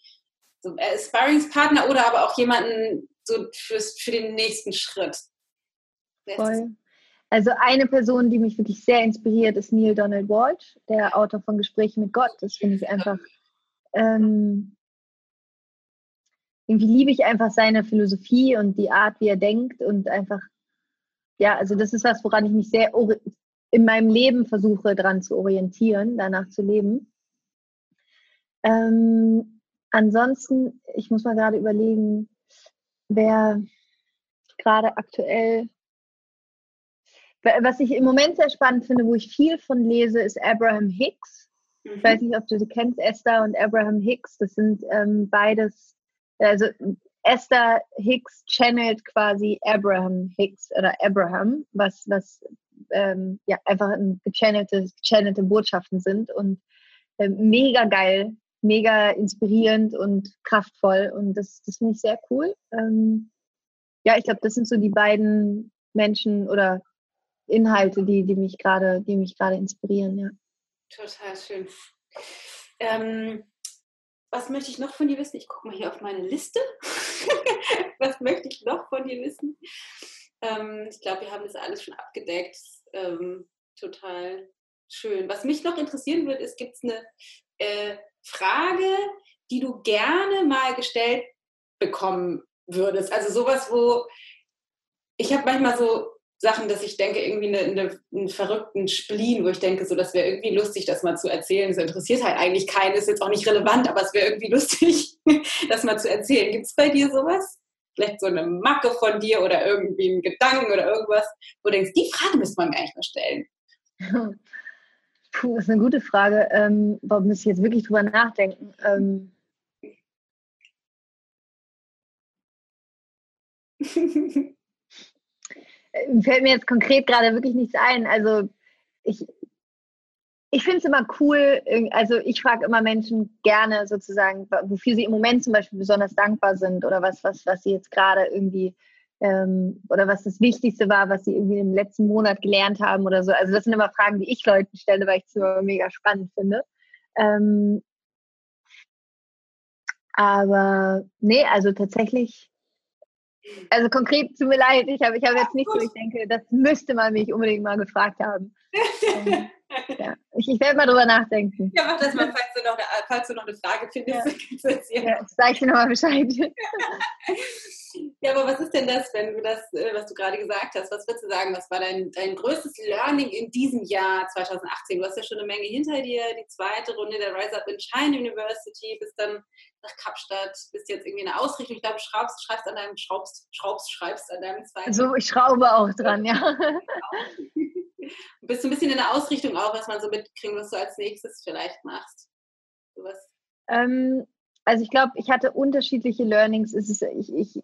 so äh, Sparringspartner oder aber auch jemanden, so fürs, für den nächsten Schritt. Voll. Also eine Person, die mich wirklich sehr inspiriert, ist Neil Donald Walsh, der Autor von Gesprächen mit Gott. Das finde ich einfach, ähm, irgendwie liebe ich einfach seine Philosophie und die Art, wie er denkt und einfach, ja, also das ist was, woran ich mich sehr in meinem Leben versuche, dran zu orientieren, danach zu leben. Ähm, ansonsten, ich muss mal gerade überlegen, wer gerade aktuell, was ich im Moment sehr spannend finde, wo ich viel von lese, ist Abraham Hicks. Mhm. Ich weiß nicht, ob du sie kennst, Esther und Abraham Hicks. Das sind ähm, beides, also Esther Hicks channelt quasi Abraham Hicks oder Abraham, was, was ähm, ja einfach gechannelte, gechannelte Botschaften sind und ähm, mega geil mega inspirierend und kraftvoll und das, das finde ich sehr cool. Ähm, ja, ich glaube, das sind so die beiden Menschen oder Inhalte, die, die mich gerade, die mich gerade inspirieren, ja. Total schön. Ähm, was möchte ich noch von dir wissen? Ich gucke mal hier auf meine Liste. was möchte ich noch von dir wissen? Ähm, ich glaube, wir haben das alles schon abgedeckt. Ähm, total schön. Was mich noch interessieren würde, ist, gibt es eine äh, Frage, die du gerne mal gestellt bekommen würdest? Also sowas, wo ich habe manchmal so Sachen, dass ich denke, irgendwie eine, eine, einen verrückten Spleen, wo ich denke, so, das wäre irgendwie lustig, das mal zu erzählen. Das interessiert halt eigentlich keinen, ist jetzt auch nicht relevant, aber es wäre irgendwie lustig, das mal zu erzählen. Gibt es bei dir sowas? Vielleicht so eine Macke von dir oder irgendwie einen Gedanken oder irgendwas, wo du denkst, die Frage müsste man mir eigentlich mal stellen. Puh, das ist eine gute Frage. Ähm, warum muss ich jetzt wirklich drüber nachdenken? Ähm, fällt mir jetzt konkret gerade wirklich nichts ein. Also ich, ich finde es immer cool, also ich frage immer Menschen gerne sozusagen, wofür sie im Moment zum Beispiel besonders dankbar sind oder was, was, was sie jetzt gerade irgendwie ähm, oder was das Wichtigste war, was sie irgendwie im letzten Monat gelernt haben oder so. Also das sind immer Fragen, die ich Leuten stelle, weil ich es immer mega spannend finde. Ähm, aber nee, also tatsächlich, also konkret, tut mir leid, ich habe ich hab jetzt nicht so, ich denke, das müsste man mich unbedingt mal gefragt haben. ähm, ja. Ich, ich werde mal drüber nachdenken. Ja, mach das mal, falls du noch eine, falls du noch eine Frage findest. Ja, ja sag ich dir nochmal Bescheid. Ja, aber was ist denn das, wenn du das, äh, was du gerade gesagt hast, was würdest du sagen, was war dein, dein größtes Learning in diesem Jahr 2018? Du hast ja schon eine Menge hinter dir, die zweite Runde der Rise Up in China University, bist dann nach Kapstadt, bist jetzt irgendwie in der Ausrichtung, ich glaube, du schraubst, schreibst an deinem, schraubst, schraubst, schreibst an deinem zweiten. So, ich schraube auch dran, ja. bist du ein bisschen in der Ausrichtung auch, was man so mitkriegt, was du als nächstes vielleicht machst? Sowas. Ähm, also ich glaube, ich hatte unterschiedliche Learnings. Ist, ich, ich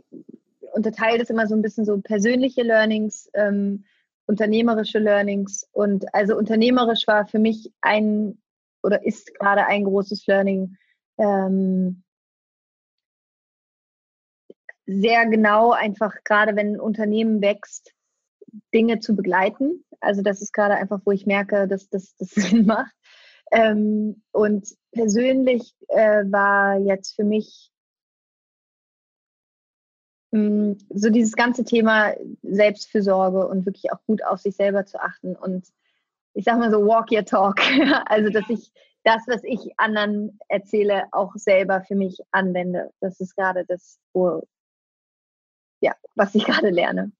unterteile das immer so ein bisschen so persönliche Learnings, ähm, unternehmerische Learnings. Und also unternehmerisch war für mich ein oder ist gerade ein großes Learning. Ähm, sehr genau einfach, gerade wenn ein Unternehmen wächst, Dinge zu begleiten. Also das ist gerade einfach, wo ich merke, dass das Sinn macht. Ähm, und persönlich äh, war jetzt für mich mh, mm, so dieses ganze Thema Selbstfürsorge und wirklich auch gut auf sich selber zu achten und ich sag mal so walk your talk. also dass ich das, was ich anderen erzähle, auch selber für mich anwende. Das ist gerade das, wo, ja, was ich gerade lerne.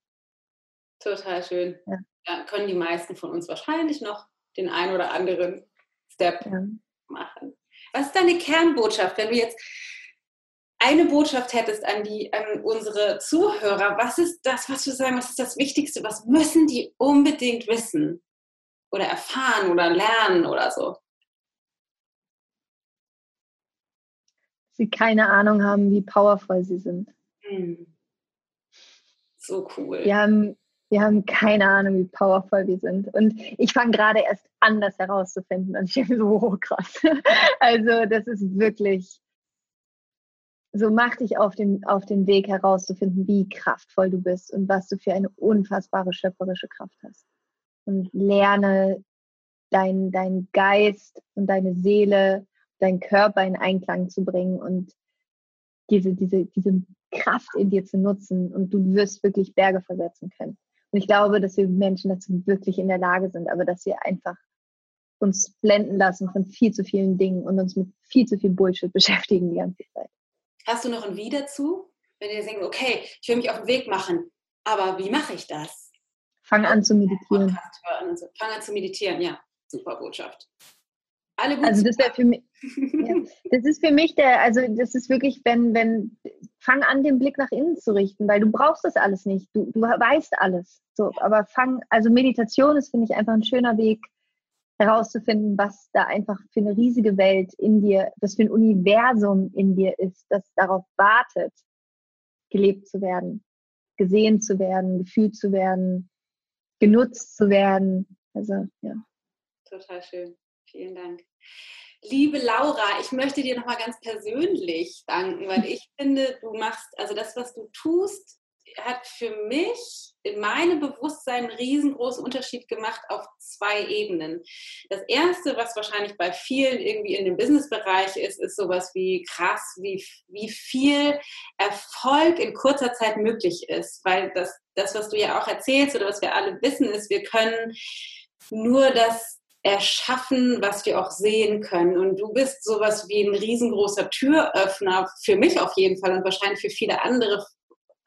Total schön. Ja. ja. können die meisten von uns wahrscheinlich noch den einen oder anderen Step ja. machen. Was ist deine Kernbotschaft, wenn du jetzt eine Botschaft hättest an, die, an unsere Zuhörer? Was ist das, was du sagen, was ist das Wichtigste? Was müssen die unbedingt wissen oder erfahren oder lernen oder so? Sie keine Ahnung haben, wie powerful sie sind. Hm. So cool. Wir haben wir haben keine Ahnung, wie powerful wir sind. Und ich fange gerade erst an, das herauszufinden. Und ich denke so, oh, krass. Also das ist wirklich, so mach dich auf den, auf den Weg herauszufinden, wie kraftvoll du bist und was du für eine unfassbare schöpferische Kraft hast. Und lerne deinen dein Geist und deine Seele, deinen Körper in Einklang zu bringen und diese, diese, diese Kraft in dir zu nutzen und du wirst wirklich Berge versetzen können. Und ich glaube, dass wir Menschen dazu wirklich in der Lage sind, aber dass wir einfach uns blenden lassen von viel zu vielen Dingen und uns mit viel zu viel Bullshit beschäftigen die ganze Zeit. Hast du noch ein Wie dazu? Wenn ihr denkt, okay, ich will mich auf den Weg machen, aber wie mache ich das? Fang an zu meditieren. Fang an zu meditieren, ja. Super Botschaft. Alle gut also das wäre für mich, ja, das ist für mich der, also das ist wirklich, wenn, wenn, fang an, den Blick nach innen zu richten, weil du brauchst das alles nicht. Du, du weißt alles. So, aber fang, also Meditation ist, finde ich, einfach ein schöner Weg, herauszufinden, was da einfach für eine riesige Welt in dir, was für ein Universum in dir ist, das darauf wartet, gelebt zu werden, gesehen zu werden, gefühlt zu werden, genutzt zu werden. Also, ja. Total schön. Vielen Dank. Liebe Laura, ich möchte dir nochmal ganz persönlich danken, weil ich finde, du machst, also das, was du tust, hat für mich in meinem Bewusstsein einen riesengroßen Unterschied gemacht auf zwei Ebenen. Das erste, was wahrscheinlich bei vielen irgendwie in dem Businessbereich ist, ist sowas wie krass, wie, wie viel Erfolg in kurzer Zeit möglich ist. Weil das, das, was du ja auch erzählst oder was wir alle wissen, ist, wir können nur das erschaffen, was wir auch sehen können. Und du bist sowas wie ein riesengroßer Türöffner, für mich auf jeden Fall und wahrscheinlich für viele andere,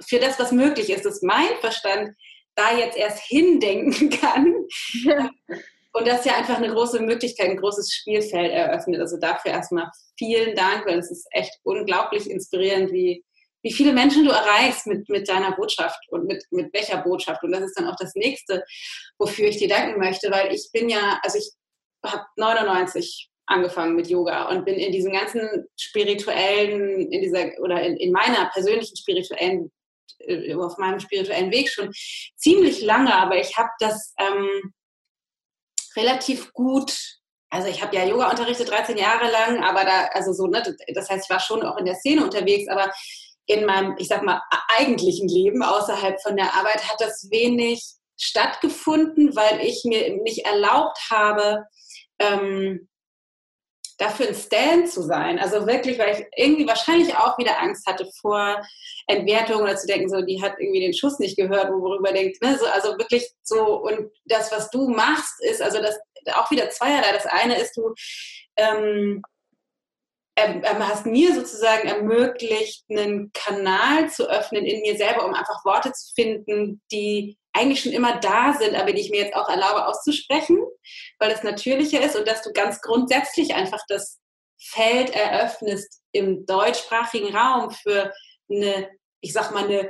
für das, was möglich ist, dass mein Verstand da jetzt erst hindenken kann. Ja. Und das ja einfach eine große Möglichkeit, ein großes Spielfeld eröffnet. Also dafür erstmal vielen Dank, weil es ist echt unglaublich inspirierend, wie, wie viele Menschen du erreichst mit, mit deiner Botschaft und mit, mit welcher Botschaft. Und das ist dann auch das nächste, wofür ich dir danken möchte, weil ich bin ja, also ich habe 99 angefangen mit Yoga und bin in diesem ganzen spirituellen, in dieser oder in, in meiner persönlichen spirituellen, äh, auf meinem spirituellen Weg schon ziemlich lange, aber ich habe das ähm, relativ gut also ich habe ja Yoga unterrichtet 13 Jahre lang, aber da, also so, ne, das heißt, ich war schon auch in der Szene unterwegs, aber in meinem, ich sag mal, eigentlichen Leben außerhalb von der Arbeit hat das wenig stattgefunden, weil ich mir nicht erlaubt habe, ähm, dafür ein Stand zu sein. Also wirklich, weil ich irgendwie wahrscheinlich auch wieder Angst hatte vor Entwertung oder zu denken, so, die hat irgendwie den Schuss nicht gehört, worüber denkt, ne? so, also wirklich so, und das, was du machst, ist, also das auch wieder zweierlei. Das eine ist, du ähm, hast mir sozusagen ermöglicht, einen Kanal zu öffnen in mir selber, um einfach Worte zu finden, die eigentlich schon immer da sind, aber die ich mir jetzt auch erlaube auszusprechen, weil es natürlicher ist und dass du ganz grundsätzlich einfach das Feld eröffnest im deutschsprachigen Raum für eine, ich sag mal, eine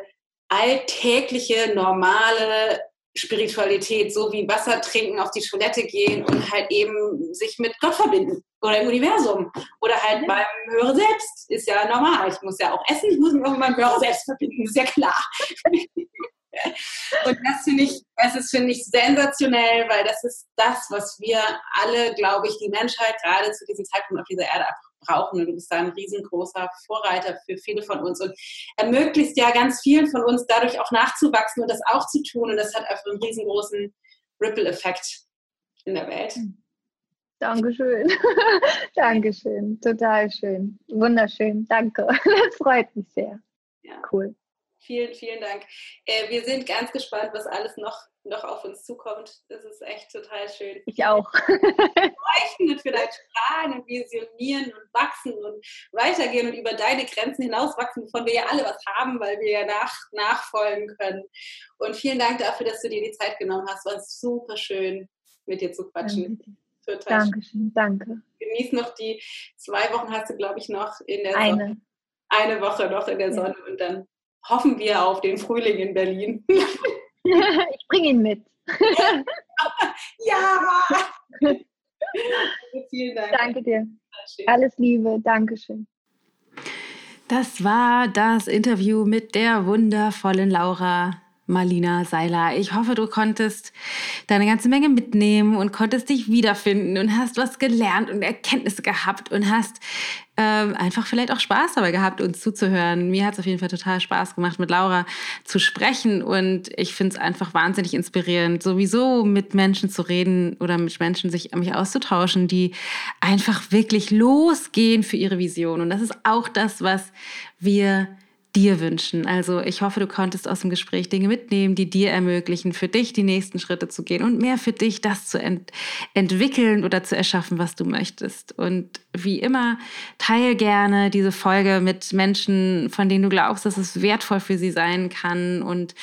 alltägliche, normale Spiritualität, so wie Wasser trinken, auf die Toilette gehen und halt eben sich mit Gott verbinden oder im Universum oder halt mhm. beim Höre Selbst ist ja normal. Ich muss ja auch essen, ich muss mich auch mit meinem Höre Selbst verbinden, ist ja klar. und das finde ich, das ist finde ich sensationell, weil das ist das, was wir alle, glaube ich, die Menschheit gerade zu diesem Zeitpunkt auf dieser Erde brauchen. Und du bist da ein riesengroßer Vorreiter für viele von uns und ermöglicht ja ganz vielen von uns dadurch auch nachzuwachsen und das auch zu tun. Und das hat einfach einen riesengroßen Ripple-Effekt in der Welt. Dankeschön. Dankeschön. Total schön. Wunderschön. Danke. Das freut mich sehr. Ja. Cool. Vielen, vielen Dank. Äh, wir sind ganz gespannt, was alles noch, noch auf uns zukommt. Das ist echt total schön. Ich auch. Leuchten und vielleicht strahlen und visionieren und wachsen und weitergehen und über deine Grenzen hinauswachsen, wovon wir ja alle was haben, weil wir ja nach, nachfolgen können. Und vielen Dank dafür, dass du dir die Zeit genommen hast. War super schön, mit dir zu quatschen. Danke. Total Dankeschön, schön. danke. Genieß noch die zwei Wochen hast du, glaube ich, noch in der Eine. Sonne. Eine Woche noch in der Sonne und dann hoffen wir auf den Frühling in Berlin. ich bringe ihn mit. ja! Vielen Dank. Danke dir. Alles Liebe. Dankeschön. Das war das Interview mit der wundervollen Laura Marlina Seiler. Ich hoffe, du konntest deine ganze Menge mitnehmen und konntest dich wiederfinden und hast was gelernt und Erkenntnisse gehabt und hast ähm, einfach vielleicht auch Spaß dabei gehabt, uns zuzuhören. Mir hat es auf jeden Fall total Spaß gemacht, mit Laura zu sprechen und ich finde es einfach wahnsinnig inspirierend, sowieso mit Menschen zu reden oder mit Menschen sich mich auszutauschen, die einfach wirklich losgehen für ihre Vision. Und das ist auch das, was wir dir wünschen. Also ich hoffe, du konntest aus dem Gespräch Dinge mitnehmen, die dir ermöglichen, für dich die nächsten Schritte zu gehen und mehr für dich das zu ent entwickeln oder zu erschaffen, was du möchtest. Und wie immer, teile gerne diese Folge mit Menschen, von denen du glaubst, dass es wertvoll für sie sein kann. Und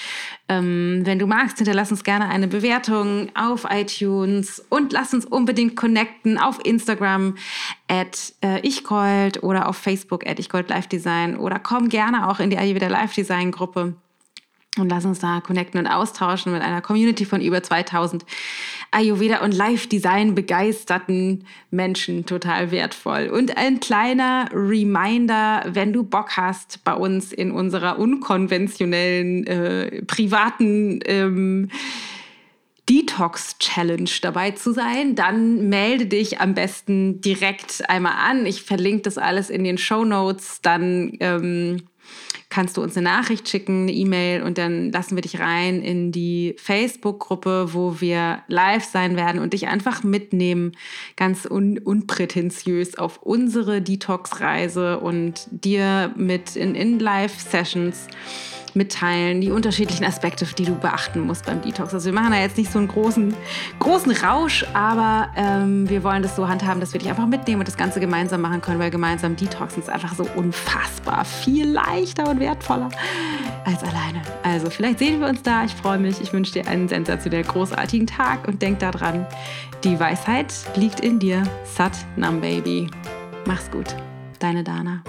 ähm, wenn du magst, hinterlass uns gerne eine Bewertung auf iTunes und lass uns unbedingt connecten auf Instagram at äh, ichgold oder auf Facebook at ichgold Live Design oder komm gerne auch in die Ayurveda Live Design Gruppe und lass uns da connecten und austauschen mit einer Community von über 2000 Ayurveda und Live Design begeisterten Menschen total wertvoll. Und ein kleiner Reminder, wenn du Bock hast, bei uns in unserer unkonventionellen, äh, privaten ähm, Detox Challenge dabei zu sein, dann melde dich am besten direkt einmal an. Ich verlinke das alles in den Show Notes. Dann ähm, kannst du uns eine Nachricht schicken, eine E-Mail und dann lassen wir dich rein in die Facebook-Gruppe, wo wir live sein werden und dich einfach mitnehmen, ganz un unprätentiös auf unsere Detox-Reise und dir mit in, in Live-Sessions mitteilen, die unterschiedlichen Aspekte, die du beachten musst beim Detox. Also wir machen da jetzt nicht so einen großen, großen Rausch, aber ähm, wir wollen das so handhaben, dass wir dich einfach mitnehmen und das Ganze gemeinsam machen können, weil gemeinsam Detoxen ist einfach so unfassbar viel leichter und wertvoller als alleine. Also vielleicht sehen wir uns da. Ich freue mich. Ich wünsche dir einen sensationell großartigen Tag und denk daran, die Weisheit liegt in dir. Sat Nam Baby. Mach's gut. Deine Dana.